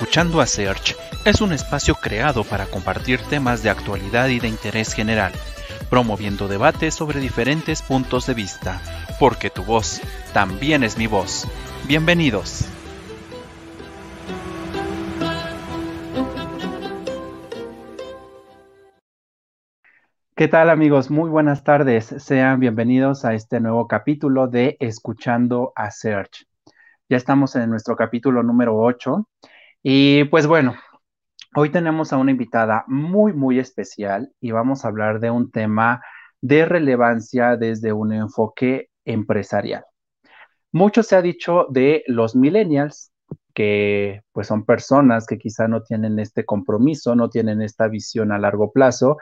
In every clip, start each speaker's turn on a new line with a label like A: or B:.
A: Escuchando a Search es un espacio creado para compartir temas de actualidad y de interés general, promoviendo debates sobre diferentes puntos de vista, porque tu voz también es mi voz. Bienvenidos. ¿Qué tal amigos? Muy buenas tardes. Sean bienvenidos a este nuevo capítulo de Escuchando a Search. Ya estamos en nuestro capítulo número 8 y pues bueno, hoy tenemos a una invitada muy, muy especial y vamos a hablar de un tema de relevancia desde un enfoque empresarial. Mucho se ha dicho de los millennials, que pues son personas que quizá no tienen este compromiso, no tienen esta visión a largo plazo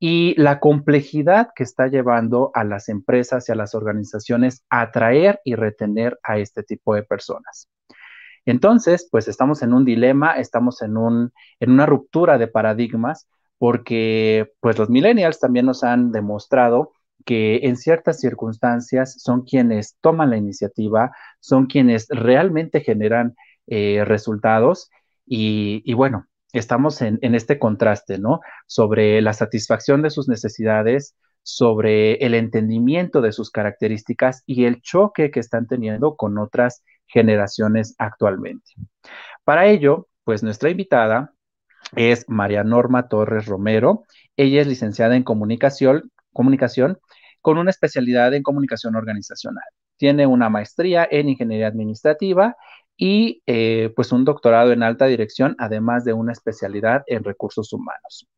A: y la complejidad que está llevando a las empresas y a las organizaciones a atraer y retener a este tipo de personas. Entonces, pues estamos en un dilema, estamos en, un, en una ruptura de paradigmas, porque pues los millennials también nos han demostrado que en ciertas circunstancias son quienes toman la iniciativa, son quienes realmente generan eh, resultados y, bueno, estamos en, en, este contraste, ¿no? Sobre la satisfacción de sus necesidades, sobre el entendimiento de sus características y el choque que están teniendo con otras generaciones actualmente. Para ello, pues nuestra invitada es María Norma Torres Romero. Ella es licenciada en comunicación, comunicación con una especialidad en comunicación organizacional. Tiene una maestría en ingeniería administrativa y eh, pues un doctorado en alta dirección, además de una especialidad en recursos humanos.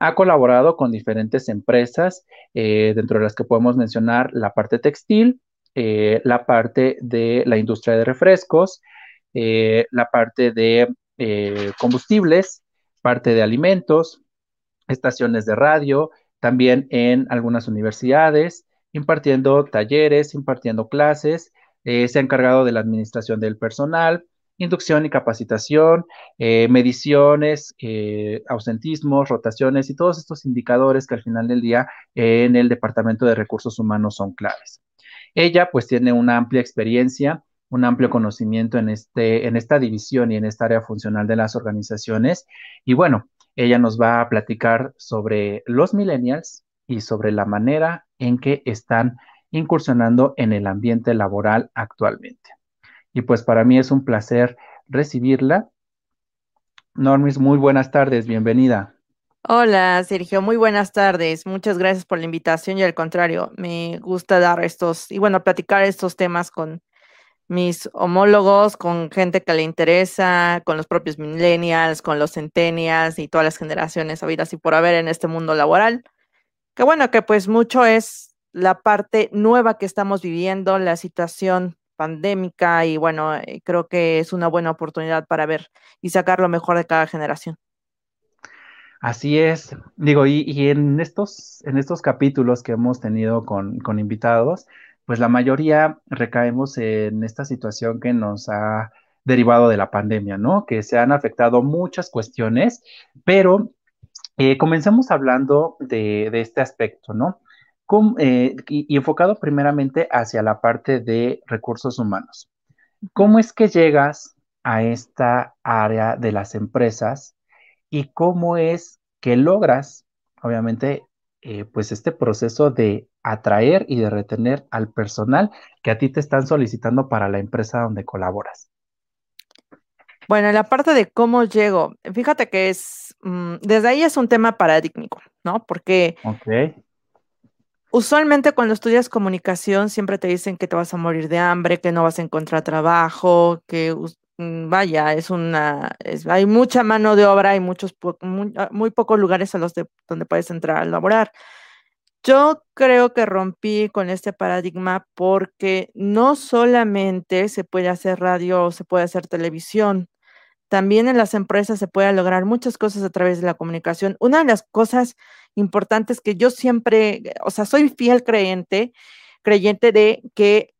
A: Ha colaborado con diferentes empresas, eh, dentro de las que podemos mencionar la parte textil, eh, la parte de la industria de refrescos, eh, la parte de eh, combustibles, parte de alimentos, estaciones de radio, también en algunas universidades, impartiendo talleres, impartiendo clases, se ha encargado de la administración del personal, inducción y capacitación, mediciones, ausentismos, rotaciones y todos estos indicadores que al final del día en el Departamento de Recursos Humanos son claves. Ella pues tiene una amplia experiencia, un amplio conocimiento en, este, en esta división y en esta área funcional de las organizaciones. Y bueno, ella nos va a platicar sobre los millennials y sobre la manera en que están incursionando en el ambiente laboral actualmente. Y pues para mí es un placer recibirla. Normis, muy buenas tardes, bienvenida.
B: Hola, Sergio, muy buenas tardes. Muchas gracias por la invitación y al contrario, me gusta dar estos y bueno, platicar estos temas con mis homólogos, con gente que le interesa, con los propios millennials, con los centennials y todas las generaciones habidas y por haber en este mundo laboral. Que bueno, que pues mucho es la parte nueva que estamos viviendo, la situación pandémica y bueno, eh, creo que es una buena oportunidad para ver y sacar lo mejor de cada generación.
A: Así es, digo, y, en, estos, en estos capítulos que hemos tenido con, con, invitados, pues la mayoría recaemos en esta situación que nos ha derivado de la pandemia, ¿no? Que se han afectado muchas cuestiones, pero eh, comencemos hablando de, de, este aspecto, ¿no? Eh, y enfocado primeramente hacia la parte de recursos humanos. ¿Cómo es que llegas a esta área de las empresas y cómo es que logras, obviamente, eh, pues este proceso de atraer y de retener al personal que a ti te están solicitando para la empresa donde colaboras.
B: Bueno, en la parte de cómo llego, fíjate que es, mm, desde ahí es un tema paradigmático, ¿no? Porque usualmente cuando estudias comunicación siempre te dicen que te vas a morir de hambre, que no vas a encontrar trabajo, que vaya, es una, hay mucha mano de obra, hay muchos, ah, muy, pocos lugares a los de, donde puedes entrar a laborar. Yo creo que rompí con este paradigma porque no solamente se puede hacer radio o se puede hacer televisión, también en las empresas se puede lograr muchas cosas a través de la comunicación. Una de las cosas importantes que yo siempre, o sea, soy fiel creyente, creyente de que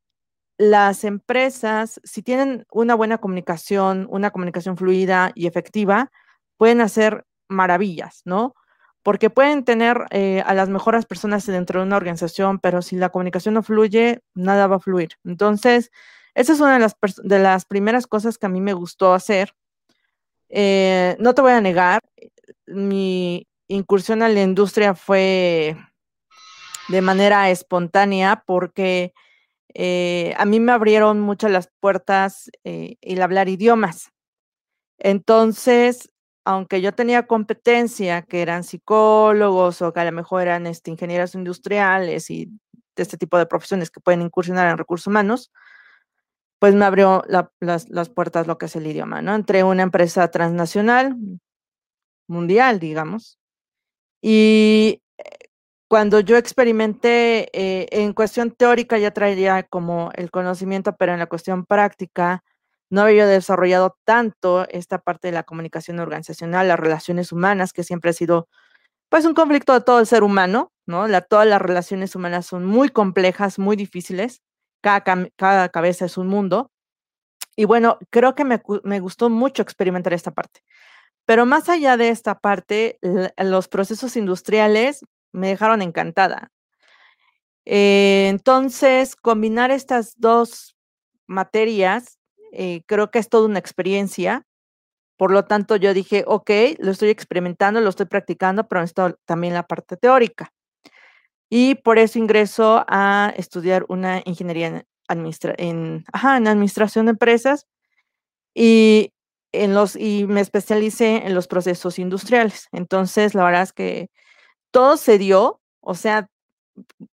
B: las empresas, si tienen una buena comunicación, una comunicación fluida y efectiva, pueden hacer maravillas, ¿no? Porque pueden tener eh, a las mejores personas dentro de una organización, pero si la comunicación no fluye, nada va a fluir. Entonces, esa es una de las, primeras cosas que a mí me gustó hacer. Eh, no te voy a negar, mi incursión a la industria fue de manera espontánea porque eh, a mí me abrieron muchas las puertas eh, el hablar idiomas. Entonces, aunque yo tenía competencia, que eran psicólogos o que a lo mejor eran este, ingenieros industriales y de este tipo de profesiones que pueden incursionar en recursos humanos, pues me abrió las, puertas lo que es el idioma, ¿no? Entré una empresa transnacional, mundial, digamos, y cuando yo experimenté eh, en cuestión teórica ya traía como el conocimiento, pero en la cuestión práctica no había desarrollado tanto esta parte de la comunicación organizacional, las relaciones humanas, que siempre ha sido pues un conflicto de todo el ser humano, ¿no? La, todas las relaciones humanas son muy complejas, muy difíciles, cada, cada cabeza es un mundo. Y bueno, creo que me, me gustó mucho experimentar esta parte. Pero más allá de esta parte, los procesos industriales me dejaron encantada. Eh, entonces, combinar estas dos materias, eh, creo que es toda una experiencia. Por lo tanto, yo dije, ok, lo estoy experimentando, lo estoy practicando, pero esto también la parte teórica. Y por eso ingreso a estudiar una ingeniería en, en, en administración de empresas y, en los, y me especialicé en los procesos industriales. Entonces, la verdad es que todo se dio, o sea,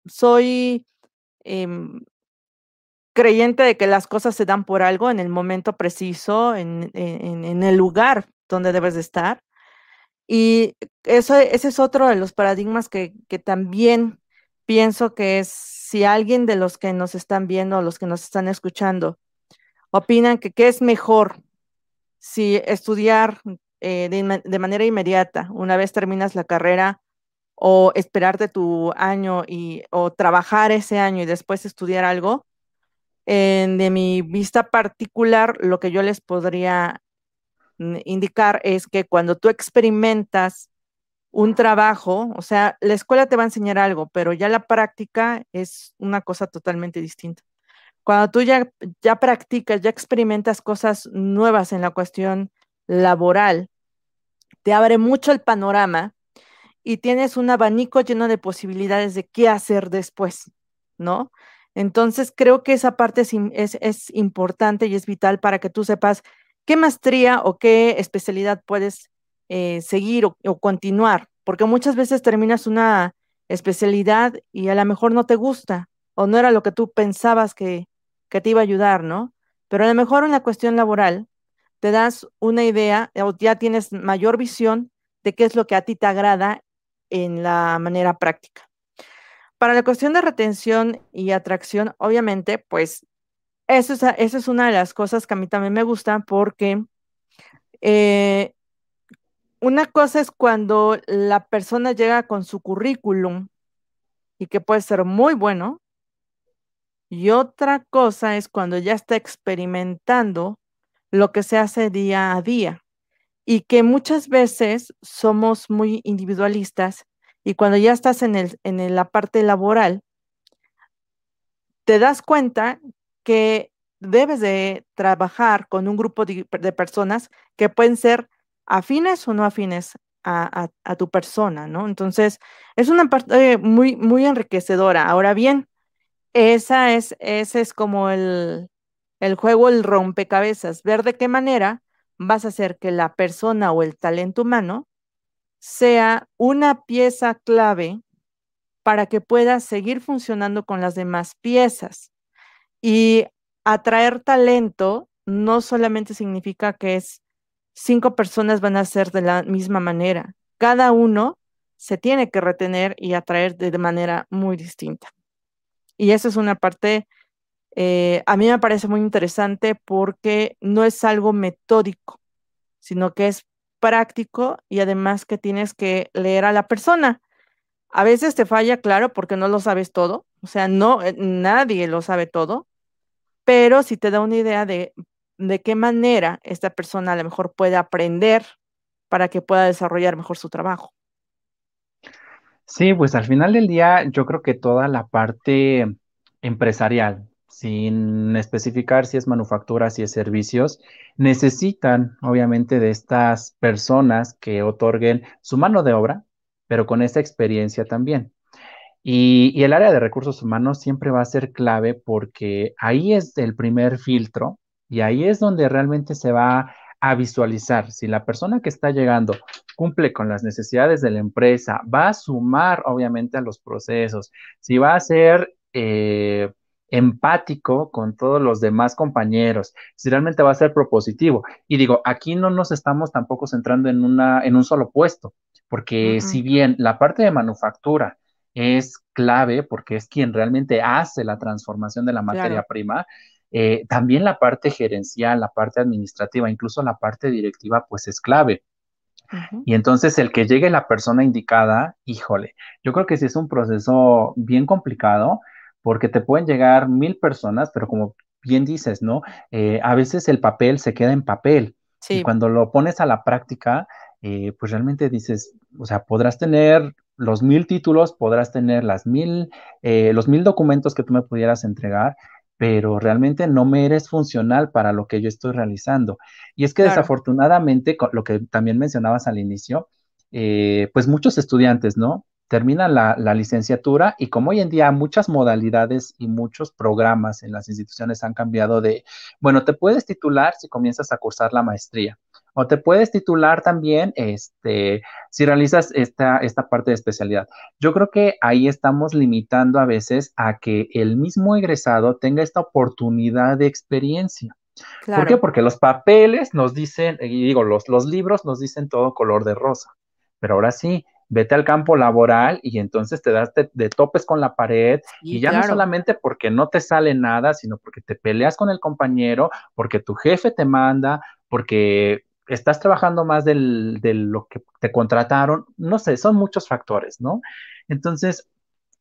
B: soy em, creyente de que las cosas se dan por algo en el momento preciso, en, el lugar donde debes de estar. Y eso, ese es otro de los paradigmas que, también pienso que es, si alguien de los que nos están viendo, los que nos están escuchando, opinan que qué es mejor, si estudiar eh, de, manera inmediata, una vez terminas la carrera, o esperarte tu año y, o trabajar ese año y después estudiar algo, de mi vista particular, lo que yo les podría mm, indicar es que cuando tú experimentas un trabajo, o sea, la escuela te va a enseñar algo, pero ya la práctica es una cosa totalmente distinta. Cuando tú ya, ya practicas, ya experimentas cosas nuevas en la cuestión laboral, te abre mucho el panorama y tienes un abanico lleno de posibilidades de qué hacer después, ¿no? Entonces, creo que esa parte es, importante y es vital para que tú sepas qué maestría o qué especialidad puedes eh, seguir o, continuar, porque muchas veces terminas una especialidad y a lo mejor no te gusta o no era lo que tú pensabas que, que te iba a ayudar, ¿no? Pero a lo mejor en la cuestión laboral te das una idea o ya tienes mayor visión de qué es lo que a ti te agrada en la manera práctica. Para la cuestión de retención y atracción, obviamente, pues eso es, esa es una de las cosas que a mí también me gustan porque eh, una cosa es cuando la persona llega con su currículum y que puede ser muy bueno, y otra cosa es cuando ya está experimentando lo que se hace día a día y que muchas veces somos muy individualistas y cuando ya estás en, el, en la parte laboral, te das cuenta que debes de trabajar con un grupo de, personas que pueden ser afines o no afines a, tu persona, ¿no? Entonces, es una parte muy, muy enriquecedora. Ahora bien, esa es, ese es como el, el juego, el rompecabezas, ver de qué manera vas a hacer que la persona o el talento humano sea una pieza clave para que pueda seguir funcionando con las demás piezas. Y atraer talento no solamente significa que es cinco personas van a ser de la misma manera. Cada uno se tiene que retener y atraer de manera muy distinta. Y esa es una parte eh, a mí me parece muy interesante porque no es algo metódico, sino que es práctico y además que tienes que leer a la persona. A veces te falla, claro, porque no lo sabes todo, o sea, no, eh, nadie lo sabe todo, pero si te da una idea de, de qué manera esta persona a lo mejor puede aprender para que pueda desarrollar mejor su trabajo.
A: Sí, pues al final del día yo creo que toda la parte empresarial, sin especificar si es manufactura, si es servicios, necesitan obviamente de estas personas que otorguen su mano de obra, pero con esa experiencia también. Y, y, el área de recursos humanos siempre va a ser clave porque ahí es el primer filtro y ahí es donde realmente se va a visualizar si la persona que está llegando cumple con las necesidades de la empresa, va a sumar obviamente a los procesos, si va a ser eh, empático con todos los demás compañeros, si realmente va a ser propositivo. Y digo, aquí no nos estamos tampoco centrando en, una, en un solo puesto, porque si bien la parte de manufactura es clave, porque es quien realmente hace la transformación de la materia prima, eh, también la parte gerencial, la parte administrativa, incluso la parte directiva, pues es clave. Y entonces el que llegue la persona indicada, híjole, yo creo que sí es un proceso bien complicado porque te pueden llegar mil personas, pero como bien dices, ¿no? Eh, a veces el papel se queda en papel. Y cuando lo pones a la práctica, eh, pues realmente dices, o sea, podrás tener los mil títulos, podrás tener las mil, los mil documentos que tú me pudieras entregar, pero realmente no me eres funcional para lo que yo estoy realizando. Y es que desafortunadamente, lo que también mencionabas al inicio, eh, pues muchos estudiantes, ¿no? Terminan la, la, licenciatura y como hoy en día muchas modalidades y muchos programas en las instituciones han cambiado de, bueno, te puedes titular si comienzas a cursar la maestría, o te puedes titular también este, si realizas esta, esta parte de especialidad. Yo creo que ahí estamos limitando a veces a que el mismo egresado tenga esta oportunidad de experiencia. ¿Por qué? Porque los papeles nos dicen, y digo, los, los libros nos dicen todo color de rosa, pero ahora sí, vete al campo laboral y entonces te das de, topes con la pared y ya no solamente porque no te sale nada, sino porque te peleas con el compañero, porque tu jefe te manda, porque estás trabajando más de lo que te contrataron, no sé, son muchos factores, ¿no? Entonces,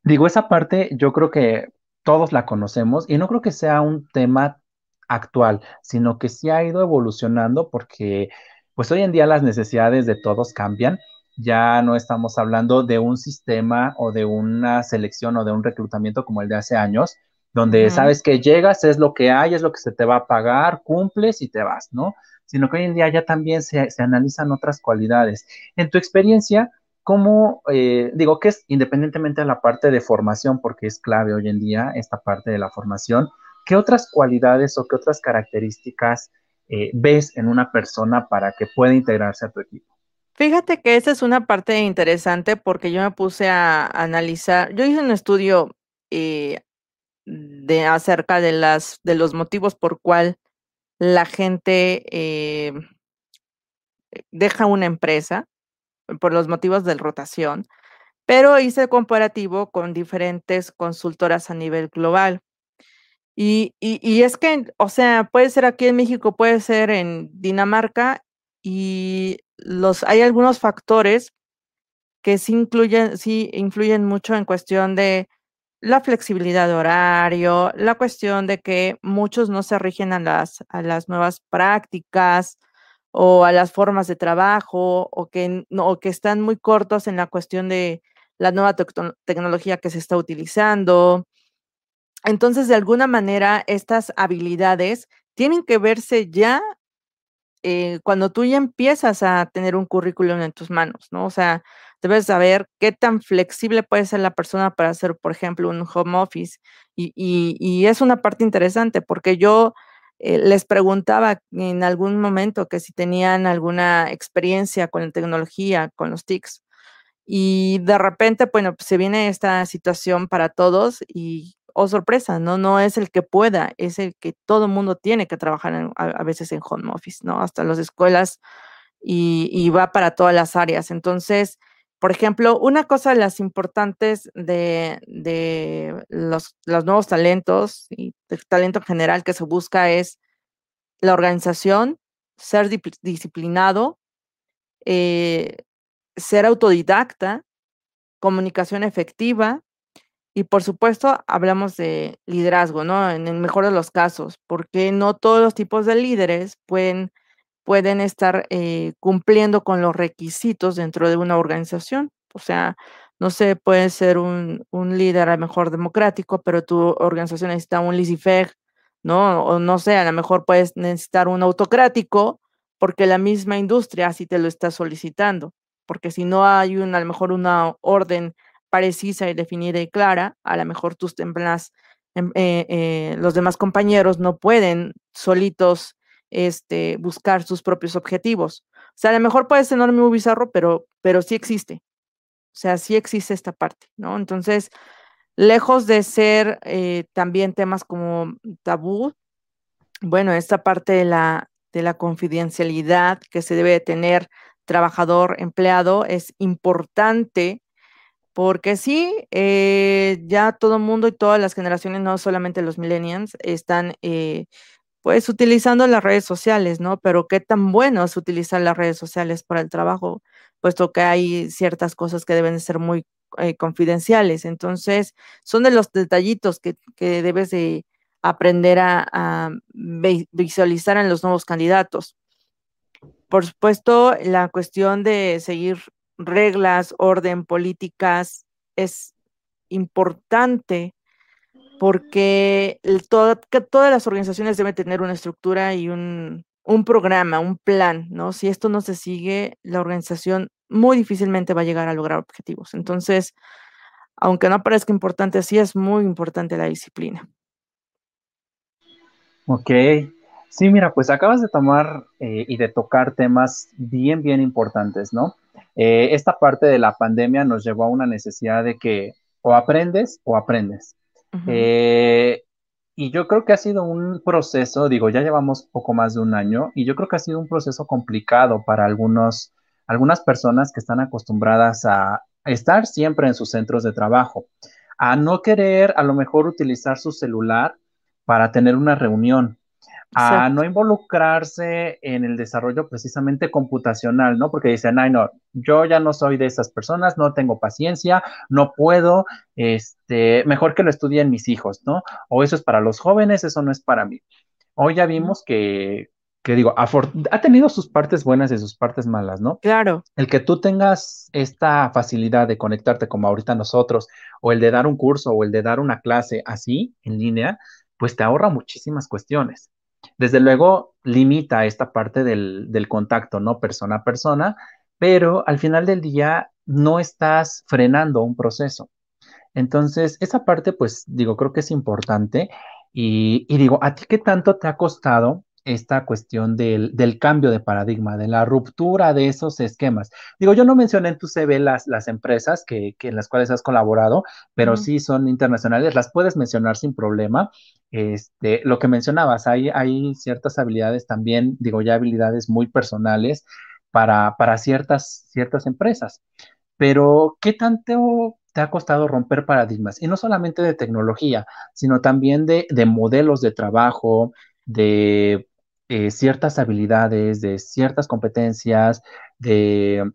A: digo, esa parte yo creo que todos la conocemos y no creo que sea un tema actual, sino que sí ha ido evolucionando porque pues hoy en día las necesidades de todos cambian. Ya no estamos hablando de un sistema o de una selección o de un reclutamiento como el de hace años, donde sabes que llegas, es lo que hay, es lo que se te va a pagar, cumples y te vas, ¿no? sino que hoy en día ya también se, analizan otras cualidades. En tu experiencia, ¿cómo, eh, digo que es independientemente de la parte de formación, porque es clave hoy en día esta parte de la formación, ¿qué otras cualidades o qué otras características eh, ves en una persona para que pueda integrarse a tu equipo?
B: Fíjate que esa es una parte interesante porque yo me puse a analizar, yo hice un estudio eh, de acerca de las de los motivos por cuál la gente eh, deja una empresa por los motivos de rotación, pero hice comparativo con diferentes consultoras a nivel global. Y, y, es que, o sea, puede ser aquí en México, puede ser en Dinamarca, y los, hay algunos factores que sí incluyen, sí influyen mucho en cuestión de la flexibilidad de horario, la cuestión de que muchos no se rigen a las, a las nuevas prácticas o a las formas de trabajo o que, no, que están muy cortos en la cuestión de la nueva tecnología que se está utilizando. Entonces, de alguna manera, estas habilidades tienen que verse ya eh, cuando tú ya empiezas a tener un currículum en tus manos, ¿no? O sea, debes saber qué tan flexible puede ser la persona para hacer, por ejemplo, un home office. Y, es una parte interesante porque yo eh, les preguntaba en algún momento que si tenían alguna experiencia con la tecnología, con los TICs. Y de repente, bueno, pues se viene esta situación para todos y, oh sorpresa, ¿no? No es el que pueda, es el que todo mundo tiene que trabajar a, veces en home office, ¿no? Hasta las escuelas y, va para todas las áreas. Entonces, por ejemplo, una cosa de las importantes de, los, nuevos talentos y el talento en general que se busca es la organización, ser disciplinado, eh, ser autodidacta, comunicación efectiva y por supuesto hablamos de liderazgo, ¿no? En el mejor de los casos, porque no todos los tipos de líderes pueden pueden estar eh, cumpliendo con los requisitos dentro de una organización. O sea, no sé, puede ser un, un líder a lo mejor democrático, pero tu organización necesita un laissez ¿no? O no sé, a lo mejor puedes necesitar un autocrático porque la misma industria así te lo está solicitando, porque si no hay una, a lo mejor una orden precisa y definida y clara, a lo mejor tus templas, em, eh, eh, los demás compañeros no pueden solitos este, buscar sus propios objetivos. O sea, a lo mejor puede ser muy bizarro, pero, pero sí existe. O sea, sí existe esta parte, ¿no? Entonces, lejos de ser eh, también temas como tabú, bueno, esta parte de la, de la confidencialidad que se debe tener trabajador, empleado, es importante porque sí, eh, ya todo el mundo y todas las generaciones, no solamente los millennials, están eh, pues utilizando las redes sociales, ¿no? Pero qué tan bueno es utilizar las redes sociales para el trabajo, puesto que hay ciertas cosas que deben ser muy eh, confidenciales. Entonces, son de los detallitos que, debes de aprender a, visualizar en los nuevos candidatos. Por supuesto, la cuestión de seguir reglas, orden, políticas es importante porque todas las organizaciones deben tener una estructura y un, programa, un plan, ¿no? Si esto no se sigue, la organización muy difícilmente va a llegar a lograr objetivos. Entonces, aunque no parezca importante, sí es muy importante la disciplina.
A: Ok, sí, mira, pues acabas de tomar eh, y de tocar temas bien, bien importantes, ¿no? Eh, esta parte de la pandemia nos llevó a una necesidad de que o aprendes o aprendes. Eh, y yo creo que ha sido un proceso, digo, ya llevamos poco más de un año, y yo creo que ha sido un proceso complicado para algunos algunas personas que están acostumbradas a estar siempre en sus centros de trabajo, a no querer a lo mejor utilizar su celular para tener una reunión, a no involucrarse en el desarrollo precisamente computacional, ¿no? Porque dicen, ay, no, yo ya no soy de esas personas, no tengo paciencia, no puedo, este, mejor que lo estudien mis hijos, ¿no? O eso es para los jóvenes, eso no es para mí. Hoy ya vimos que que digo, ha tenido sus partes buenas y sus partes malas, ¿no?
B: Claro.
A: El que tú tengas esta facilidad de conectarte como ahorita nosotros, o el de dar un curso o el de dar una clase así, en línea, pues te ahorra muchísimas cuestiones. Desde luego, limita esta parte del, del contacto, ¿no? Persona a persona, pero al final del día no estás frenando un proceso. Entonces, esa parte, pues digo, creo que es importante. Y, y, digo, ¿a ti qué tanto te ha costado esta cuestión del, cambio de paradigma, de la ruptura de esos esquemas. Digo, yo no mencioné en tu CV las, las empresas que, en las cuales has colaborado, pero sí son internacionales, las puedes mencionar sin problema. Este, lo que mencionabas, hay, hay ciertas habilidades también, digo, ya habilidades muy personales para, para ciertas, ciertas empresas. Pero, ¿qué tanto te ha costado romper paradigmas? Y no solamente de tecnología, sino también de, de modelos de trabajo, de eh, ciertas habilidades, de ciertas competencias, de,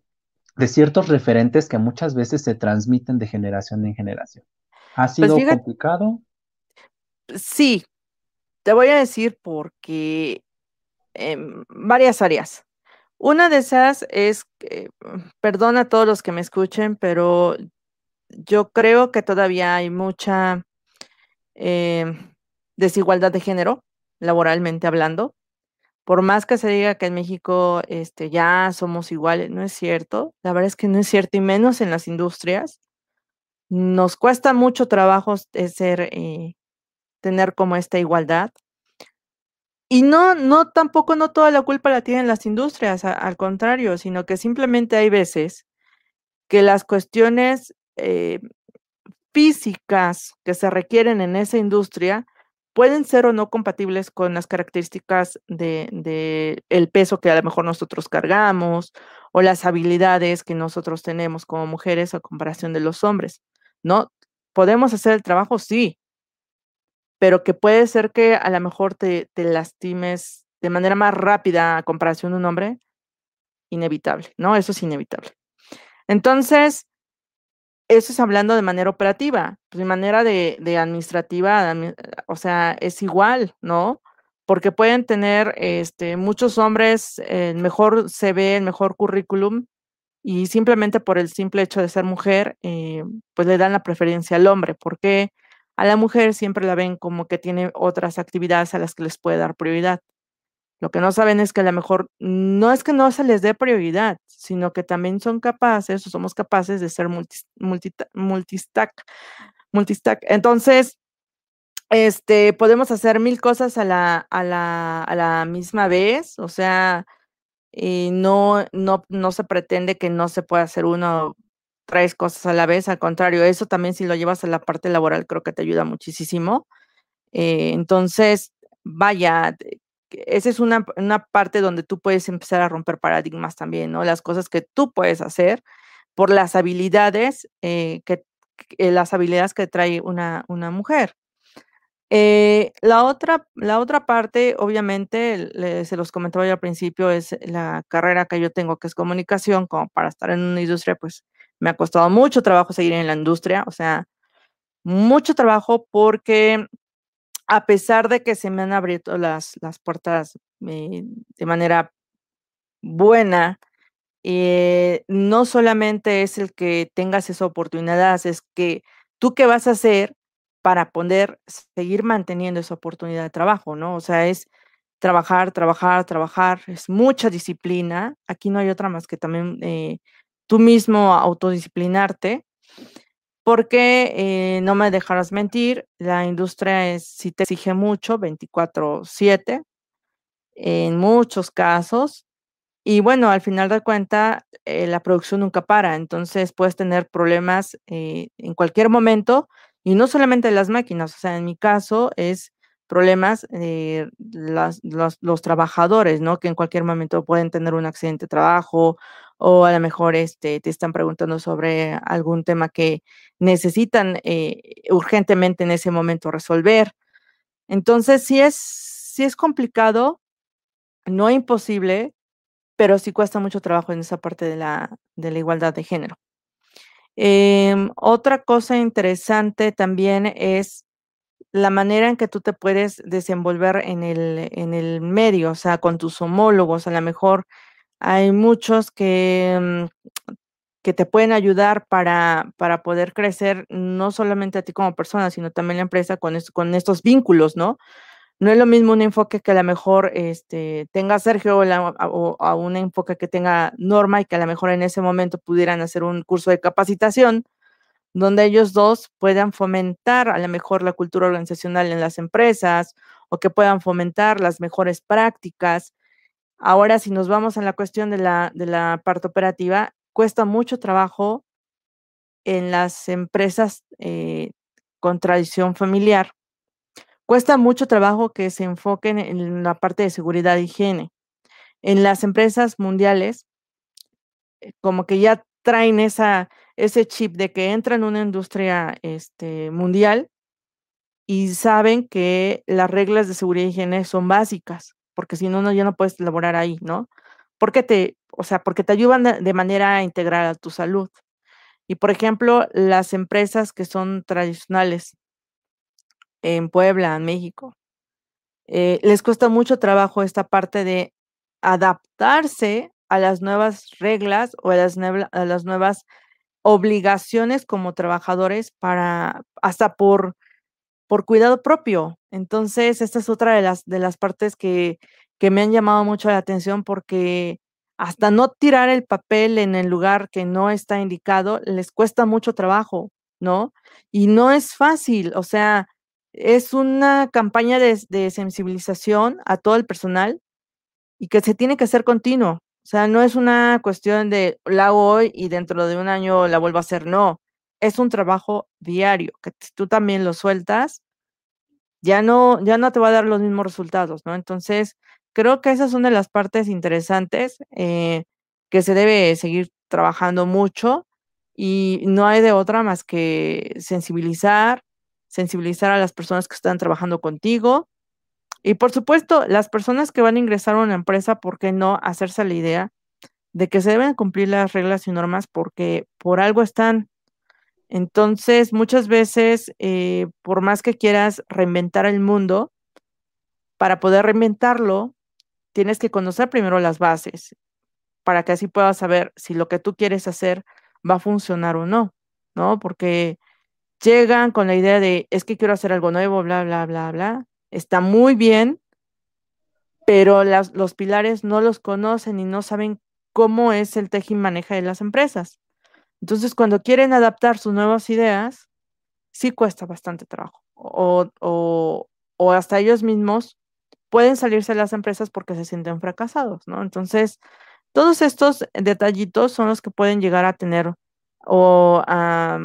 A: ciertos referentes que muchas veces se transmiten de generación en generación. ¿Ha pues sido complicado?
B: Sí, te voy a decir porque en varias áreas. Una de esas es, que, perdona a todos los que me escuchen, pero yo creo que todavía hay mucha em, desigualdad de género, laboralmente hablando por más que se diga que en México este, ya somos iguales, no es cierto. La verdad es que no es cierto, y menos en las industrias. Nos cuesta mucho trabajo ser, eh, tener como esta igualdad. Y no, no, tampoco no toda la culpa la tienen las industrias, al contrario, sino que simplemente hay veces que las cuestiones eh, físicas que se requieren en esa industria pueden ser o no compatibles con las características de, el peso que a lo mejor nosotros cargamos o las habilidades que nosotros tenemos como mujeres a comparación de los hombres, ¿no? ¿Podemos hacer el trabajo? Sí, pero que puede ser que a lo mejor te, te lastimes de manera más rápida a comparación de un hombre, inevitable, ¿no? Eso es inevitable. Entonces, eso es hablando de manera operativa, pues de manera de, administrativa, o sea, es igual, ¿no? Porque pueden tener este, muchos hombres el mejor CV, el mejor currículum, y simplemente por el simple hecho de ser mujer, eh, pues le dan la preferencia al hombre, porque a la mujer siempre la ven como que tiene otras actividades a las que les puede dar prioridad. Lo que no saben es que a lo mejor no es que no se les dé prioridad, sino que también son capaces o somos capaces de ser multistack. multistack. Entonces, este, podemos hacer mil cosas a la, a la, a la misma vez, o sea, eh, no, no, no se pretende que no se pueda hacer uno tres cosas a la vez, al contrario, eso también si lo llevas a la parte laboral creo que te ayuda muchísimo. Eh, entonces, vaya, esa es una, una, parte donde tú puedes empezar a romper paradigmas también, ¿no? Las cosas que tú puedes hacer por las habilidades eh, que, las habilidades que trae una, una mujer. Eh, la, otra, la otra parte, obviamente, se los comentaba yo al principio, es la carrera que yo tengo, que es comunicación, como para estar en una industria, pues me ha costado mucho trabajo seguir en la industria, o sea, mucho trabajo porque a pesar de que se me han abierto las, las puertas eh, de manera buena, eh, no solamente es el que tengas esa oportunidad, es que tú qué vas a hacer para poder seguir manteniendo esa oportunidad de trabajo, ¿no? O sea, es trabajar, trabajar, trabajar, es mucha disciplina. Aquí no hay otra más que también eh, tú mismo autodisciplinarte, porque eh, no me dejarás mentir, la industria es, si te exige mucho, 24/7, en muchos casos, y bueno, al final de cuenta, eh, la producción nunca para, entonces puedes tener problemas en cualquier momento y no solamente las máquinas, o sea, en mi caso es problemas eh, los, los, trabajadores, ¿no? Que en cualquier momento pueden tener un accidente de trabajo o a lo mejor este, te están preguntando sobre algún tema que necesitan eh, urgentemente en ese momento resolver. Entonces, sí es, sí es complicado, no imposible, pero sí cuesta mucho trabajo en esa parte de la, de la igualdad de género. Em, otra cosa interesante también es la manera en que tú te puedes desenvolver en el, en el medio, o sea, con tus homólogos. A lo mejor hay muchos que, mm, que te pueden ayudar para, para poder crecer, no solamente a ti como persona, sino también la empresa con, con estos vínculos, ¿no? No es lo mismo un enfoque que a lo mejor este, tenga Sergio o, a un enfoque que tenga Norma y que a lo mejor en ese momento pudieran hacer un curso de capacitación donde ellos dos puedan fomentar a lo mejor la cultura organizacional en las empresas o que puedan fomentar las mejores prácticas. Ahora, si nos vamos a la cuestión de la, de la parte operativa, cuesta mucho trabajo en las empresas eh, con tradición familiar Cuesta mucho trabajo que se enfoquen en la parte de seguridad e higiene. En las empresas mundiales, eh, como que ya traen esa, ese chip de que entran en una industria este, mundial y saben que las reglas de seguridad e higiene son básicas, porque si no, no ya no puedes laborar ahí, ¿no? Porque te, o sea, porque te ayudan de manera integral a tu salud. Y por ejemplo, las empresas que son tradicionales, en Puebla, en México. Eh, les cuesta mucho trabajo esta parte de adaptarse a las nuevas reglas o a las, a las nuevas obligaciones como trabajadores para hasta por, por cuidado propio. Entonces, esta es otra de las, de las partes que, que me han llamado mucho la atención porque hasta no tirar el papel en el lugar que no está indicado, les cuesta mucho trabajo, ¿no? Y no es fácil, o sea, es una campaña de, sensibilización a todo el personal y que se tiene que hacer continuo. O sea, no es una cuestión de la hago hoy y dentro de un año la vuelvo a hacer. No, es un trabajo diario, que tú también lo sueltas, ya no, ya no te va a dar los mismos resultados, ¿no? Entonces, creo que esas son de las partes interesantes eh, que se debe seguir trabajando mucho y no hay de otra más que sensibilizar, sensibilizar a las personas que están trabajando contigo. Y por supuesto, las personas que van a ingresar a una empresa, ¿por qué no hacerse la idea de que se deben cumplir las reglas y normas porque por algo están? Entonces, muchas veces, eh, por más que quieras reinventar el mundo, para poder reinventarlo, tienes que conocer primero las bases. para que así puedas saber si lo que tú quieres hacer va a funcionar o no, ¿no? Porque llegan con la idea de, es que quiero hacer algo nuevo, bla, bla, bla, bla. Está muy bien, pero los pilares no los conocen y no saben cómo es el teje y maneja de las empresas. Entonces, cuando quieren adaptar sus nuevas ideas, sí cuesta bastante trabajo. O, o hasta ellos mismos pueden salirse de las empresas porque se sienten fracasados, ¿no? Entonces, todos estos detallitos son los que pueden llegar a tener o a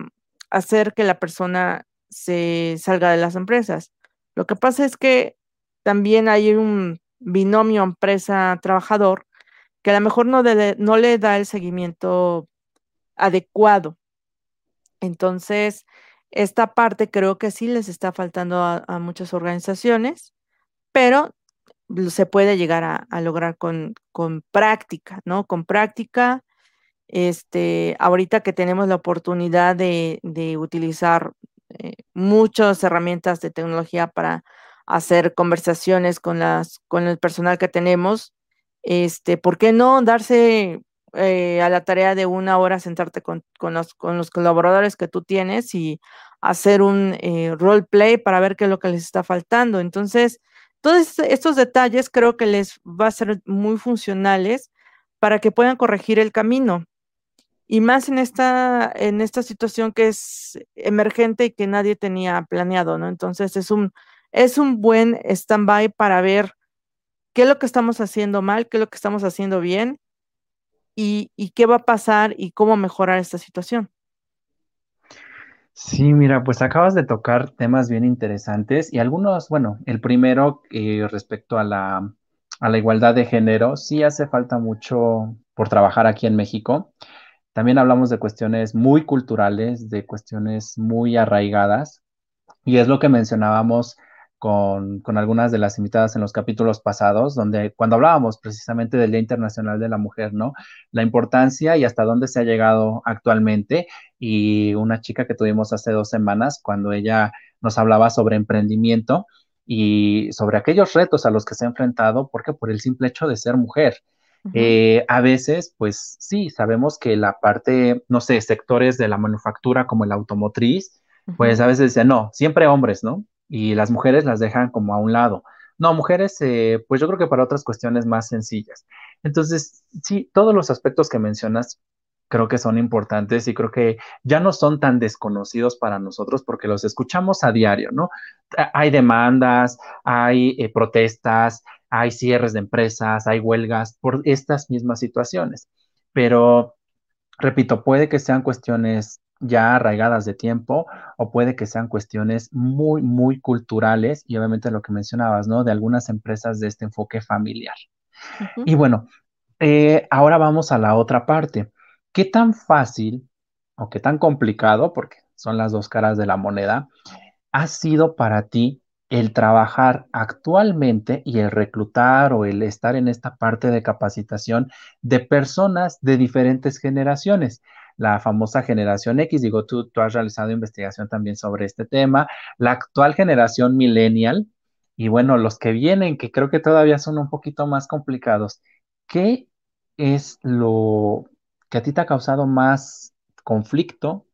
B: hacer que la persona se salga de las empresas. Lo que pasa es que también hay un binomio empresa-trabajador que a lo mejor no, no le da el seguimiento adecuado. Entonces, esta parte creo que sí les está faltando a, muchas organizaciones, pero se puede llegar a, lograr con, con, práctica, ¿no? Con práctica, este, ahorita que tenemos la oportunidad de, utilizar eh, muchas herramientas de tecnología para hacer conversaciones con, las, con el personal que tenemos, este, ¿por qué no darse eh, a la tarea de una hora sentarte con, los, con, los, colaboradores que tú tienes y hacer un eh, role play para ver qué es lo que les está faltando? Entonces, todos estos detalles creo que les va a ser muy funcionales para que puedan corregir el camino y más en esta, en esta situación que es emergente y que nadie tenía planeado, ¿no? Entonces es un, es un buen stand-by para ver qué es lo que estamos haciendo mal, qué es lo que estamos haciendo bien y, qué va a pasar y cómo mejorar esta situación.
A: Sí, mira, pues acabas de tocar temas bien interesantes y algunos, bueno, el primero eh, respecto a la igualdad de género, sí hace falta mucho por trabajar aquí en México. También hablamos de cuestiones muy culturales, de cuestiones muy arraigadas, y es lo que mencionábamos con, algunas de las invitadas en los capítulos pasados, donde cuando hablábamos precisamente del Día Internacional de la Mujer, ¿no? La importancia y hasta dónde se ha llegado actualmente. Y una chica que tuvimos hace dos semanas, cuando ella nos hablaba sobre emprendimiento y sobre aquellos retos a los que se ha enfrentado, porque por el simple hecho de ser mujer. Eh, a veces, pues sí, sabemos que la parte, no sé, sectores de la manufactura como el automotriz, pues a veces dicen, no, siempre hombres, ¿no? Y las mujeres las dejan como a un lado. No, mujeres, eh, pues yo creo que para otras cuestiones más sencillas. Entonces, sí, todos los aspectos que mencionas creo que son importantes y creo que ya no son tan desconocidos para nosotros porque los escuchamos a diario, ¿no? Hay demandas, hay eh, protestas, hay cierres de empresas, hay huelgas por estas mismas situaciones. Pero, repito, puede que sean cuestiones ya arraigadas de tiempo o puede que sean cuestiones muy, muy culturales y obviamente lo que mencionabas, ¿no? De algunas empresas de este enfoque familiar. Y bueno, eh, ahora vamos a la otra parte. ¿Qué tan fácil o qué tan complicado, porque son las dos caras de la moneda, ha sido para ti el trabajar actualmente y el reclutar o el estar en esta parte de capacitación de personas de diferentes generaciones. La famosa generación X, digo, tú, tú has realizado investigación también sobre este tema, la actual generación millennial y bueno, los que vienen, que creo que todavía son un poquito más complicados. ¿Qué es lo que a ti te ha causado más conflicto?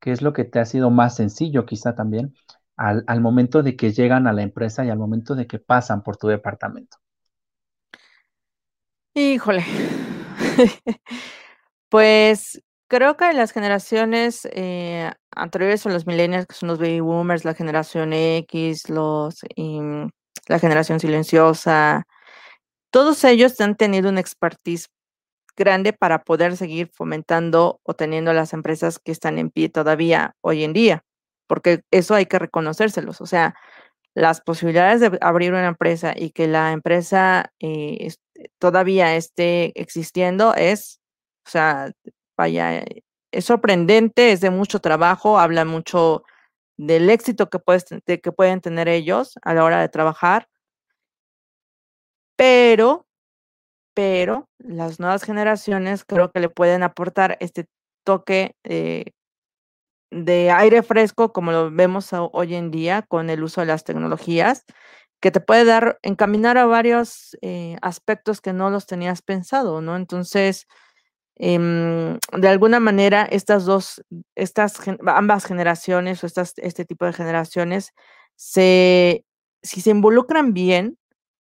A: ¿Qué es lo que te ha sido más sencillo quizá también al, momento de que llegan a la empresa y al momento de que pasan por tu departamento?
B: Híjole. pues creo que las generaciones eh, anteriores a los millennials, que son los baby boomers, la generación X, los, la generación silenciosa, todos ellos han tenido una expertise grande para poder seguir fomentando o teniendo las empresas que están en pie todavía hoy en día porque eso hay que reconocérselos. O sea, las posibilidades de abrir una empresa y que la empresa eh, todavía esté existiendo es, o sea, vaya, es sorprendente, es de mucho trabajo, habla mucho del éxito que, pueden tener ellos a la hora de trabajar, pero, pero las nuevas generaciones creo que le pueden aportar este toque eh, de aire fresco, como lo vemos hoy en día con el uso de las tecnologías, que te puede dar, encaminar a varios eh, aspectos que no los tenías pensado, ¿no? Entonces, em, de alguna manera, estas dos, estas, ambas generaciones o estas, este tipo de generaciones, se, si se involucran bien,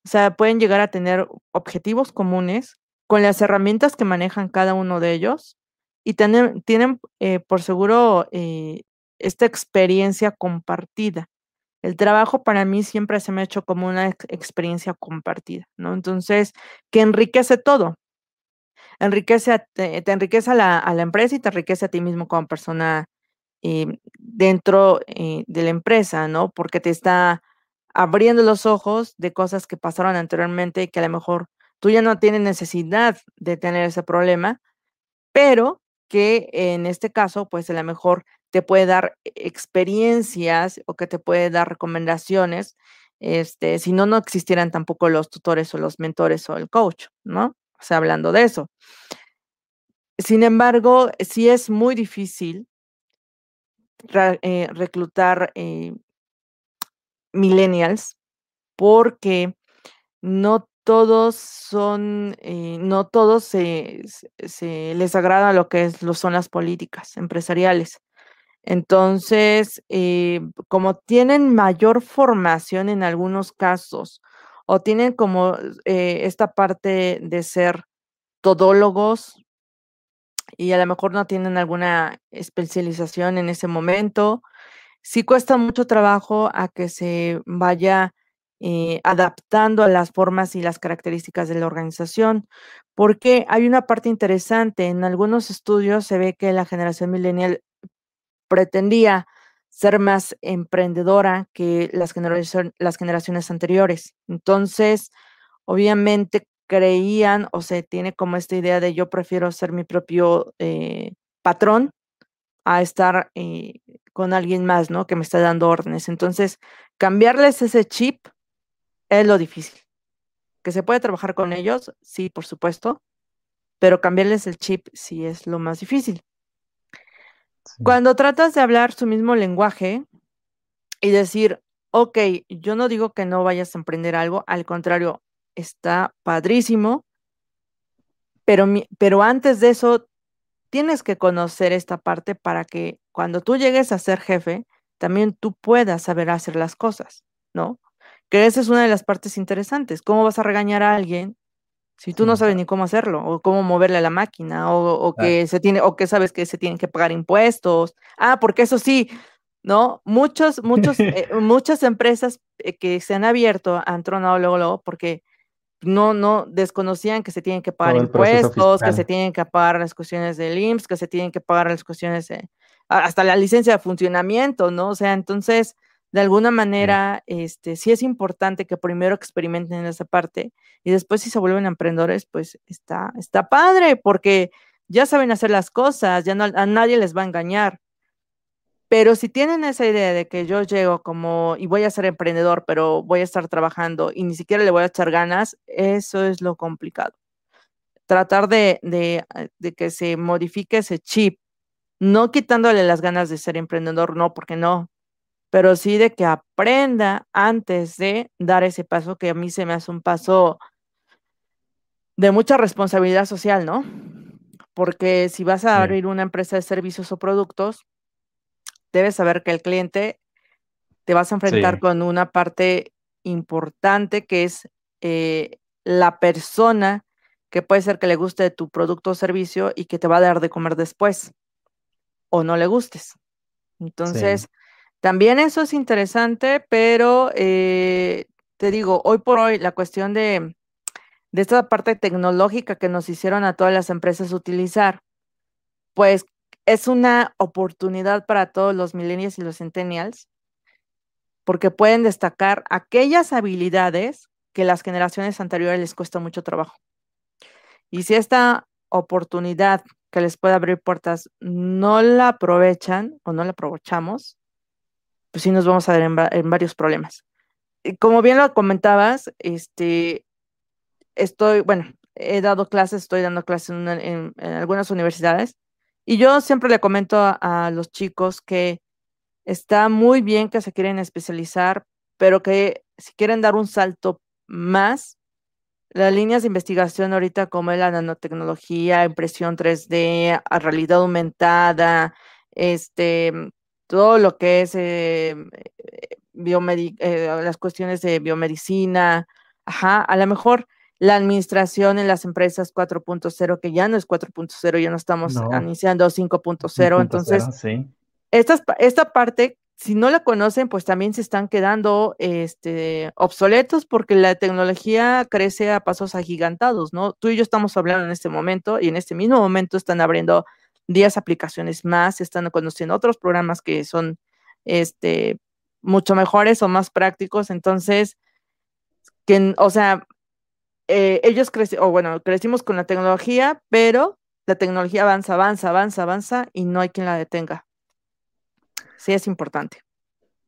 B: o sea, pueden llegar a tener objetivos comunes con las herramientas que manejan cada uno de ellos y tienen, tienen eh, por seguro eh, esta experiencia compartida. El trabajo para mí siempre se me ha hecho como una experiencia compartida, ¿no? Entonces, que enriquece todo. Enriquece te, enriquece a la, a la, empresa y te enriquece a ti mismo como persona eh, dentro de la empresa, ¿no? Porque te está abriendo los ojos de cosas que pasaron anteriormente y que a lo mejor tú ya no tienes necesidad de tener ese problema, pero que en este caso, pues a lo mejor te puede dar experiencias o que te puede dar recomendaciones, este, si no, no existieran tampoco los tutores o los mentores o el coach, ¿no? O sea, hablando de eso. Sin embargo, sí es muy difícil eh, reclutar eh, millennials porque no todos son, eh, no todos se, les agrada lo que son las políticas empresariales. Entonces, como tienen mayor formación en algunos casos o tienen como eh, esta parte de ser todólogos y a lo mejor no tienen alguna especialización en ese momento, sí cuesta mucho trabajo a que se vaya eh, adaptando a las formas y las características de la organización, porque hay una parte interesante. En algunos estudios se ve que la generación millennial pretendía ser más emprendedora que las, las generaciones anteriores. Entonces, obviamente creían o se tiene como esta idea de yo prefiero ser mi propio eh, patrón a estar eh, con alguien más, ¿no? Que me está dando órdenes. Entonces, cambiarles ese chip es lo difícil. Que se puede trabajar con ellos, sí, por supuesto, pero cambiarles el chip sí es lo más difícil. Cuando tratas de hablar su mismo lenguaje y decir, ok, yo no digo que no vayas a emprender algo, al contrario, está padrísimo, pero, pero antes de eso tienes que conocer esta parte para que cuando tú llegues a ser jefe, también tú puedas saber hacer las cosas, ¿no? Que esa es una de las partes interesantes. ¿Cómo vas a regañar a alguien si tú no sabes ni cómo hacerlo o cómo moverle a la máquina o, que se tiene o que sabes que se tienen que pagar impuestos? Ah, porque eso sí, ¿no? Muchos, muchos, eh, muchas empresas eh, que se han abierto han tronado luego, luego porque no, no desconocían que se tienen que pagar impuestos, que se tienen que pagar las cuestiones del IMSS, que se tienen que pagar las cuestiones de, hasta la licencia de funcionamiento, ¿no? O sea, entonces de alguna manera, este, sí es importante que primero experimenten en esa parte y después si se vuelven emprendedores, pues está, está padre porque ya saben hacer las cosas, ya no, a nadie les va a engañar. Pero si tienen esa idea de que yo llego como y voy a ser emprendedor, pero voy a estar trabajando y ni siquiera le voy a echar ganas, eso es lo complicado. Tratar de, de, de que se modifique ese chip, no quitándole las ganas de ser emprendedor, no, porque no, pero sí de que aprenda antes de dar ese paso que a mí se me hace un paso de mucha responsabilidad social, ¿no? Porque si vas a abrir una empresa de servicios o productos, debes saber que el cliente te vas a enfrentar con una parte importante que es eh, la persona que puede ser que le guste tu producto o servicio y que te va a dar de comer después o no le gustes. Entonces, también eso es interesante, pero eh, te digo, hoy por hoy la cuestión de, de esta parte tecnológica que nos hicieron a todas las empresas utilizar, pues es una oportunidad para todos los millennials y los centennials, porque pueden destacar aquellas habilidades que las generaciones anteriores les cuesta mucho trabajo. Y si esta oportunidad que les puede abrir puertas no la aprovechan o no la aprovechamos, pues sí nos vamos a ver en, varios problemas. Como bien lo comentabas, este, estoy, bueno, he dado clases, estoy dando clases en, algunas universidades y yo siempre le comento a, los chicos que está muy bien que se quieren especializar, pero que si quieren dar un salto más, las líneas de investigación ahorita como la nanotecnología, impresión 3D, realidad aumentada, este, todo lo que es eh, eh, las cuestiones de biomedicina, ajá, a lo mejor la administración en las empresas 4.0, que ya no es 4.0, ya no estamos iniciando 5.0, entonces, esta, esta parte si no la conocen, pues también se están quedando este, obsoletos porque la tecnología crece a pasos agigantados, ¿no? Tú y yo estamos hablando en este momento y en este mismo momento están abriendo 10 aplicaciones más, están conociendo otros programas que son este, mucho mejores o más prácticos. Entonces, que, o sea, eh, ellos crecieron, o bueno, crecimos con la tecnología, pero la tecnología avanza, avanza, avanza, avanza y no hay quien la detenga sí es importante.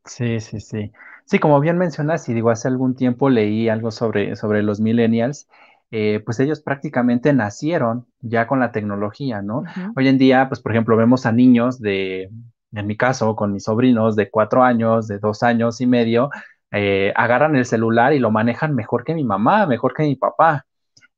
A: Sí, sí, sí. Sí, como bien mencionas, y digo, hace algún tiempo leí algo sobre, sobre los millennials, eh, pues ellos prácticamente nacieron ya con la tecnología, ¿no? Hoy en día, pues por ejemplo, vemos a niños de, en mi caso, con mis sobrinos de cuatro años, de dos años y medio, eh, agarran el celular y lo manejan mejor que mi mamá, mejor que mi papá.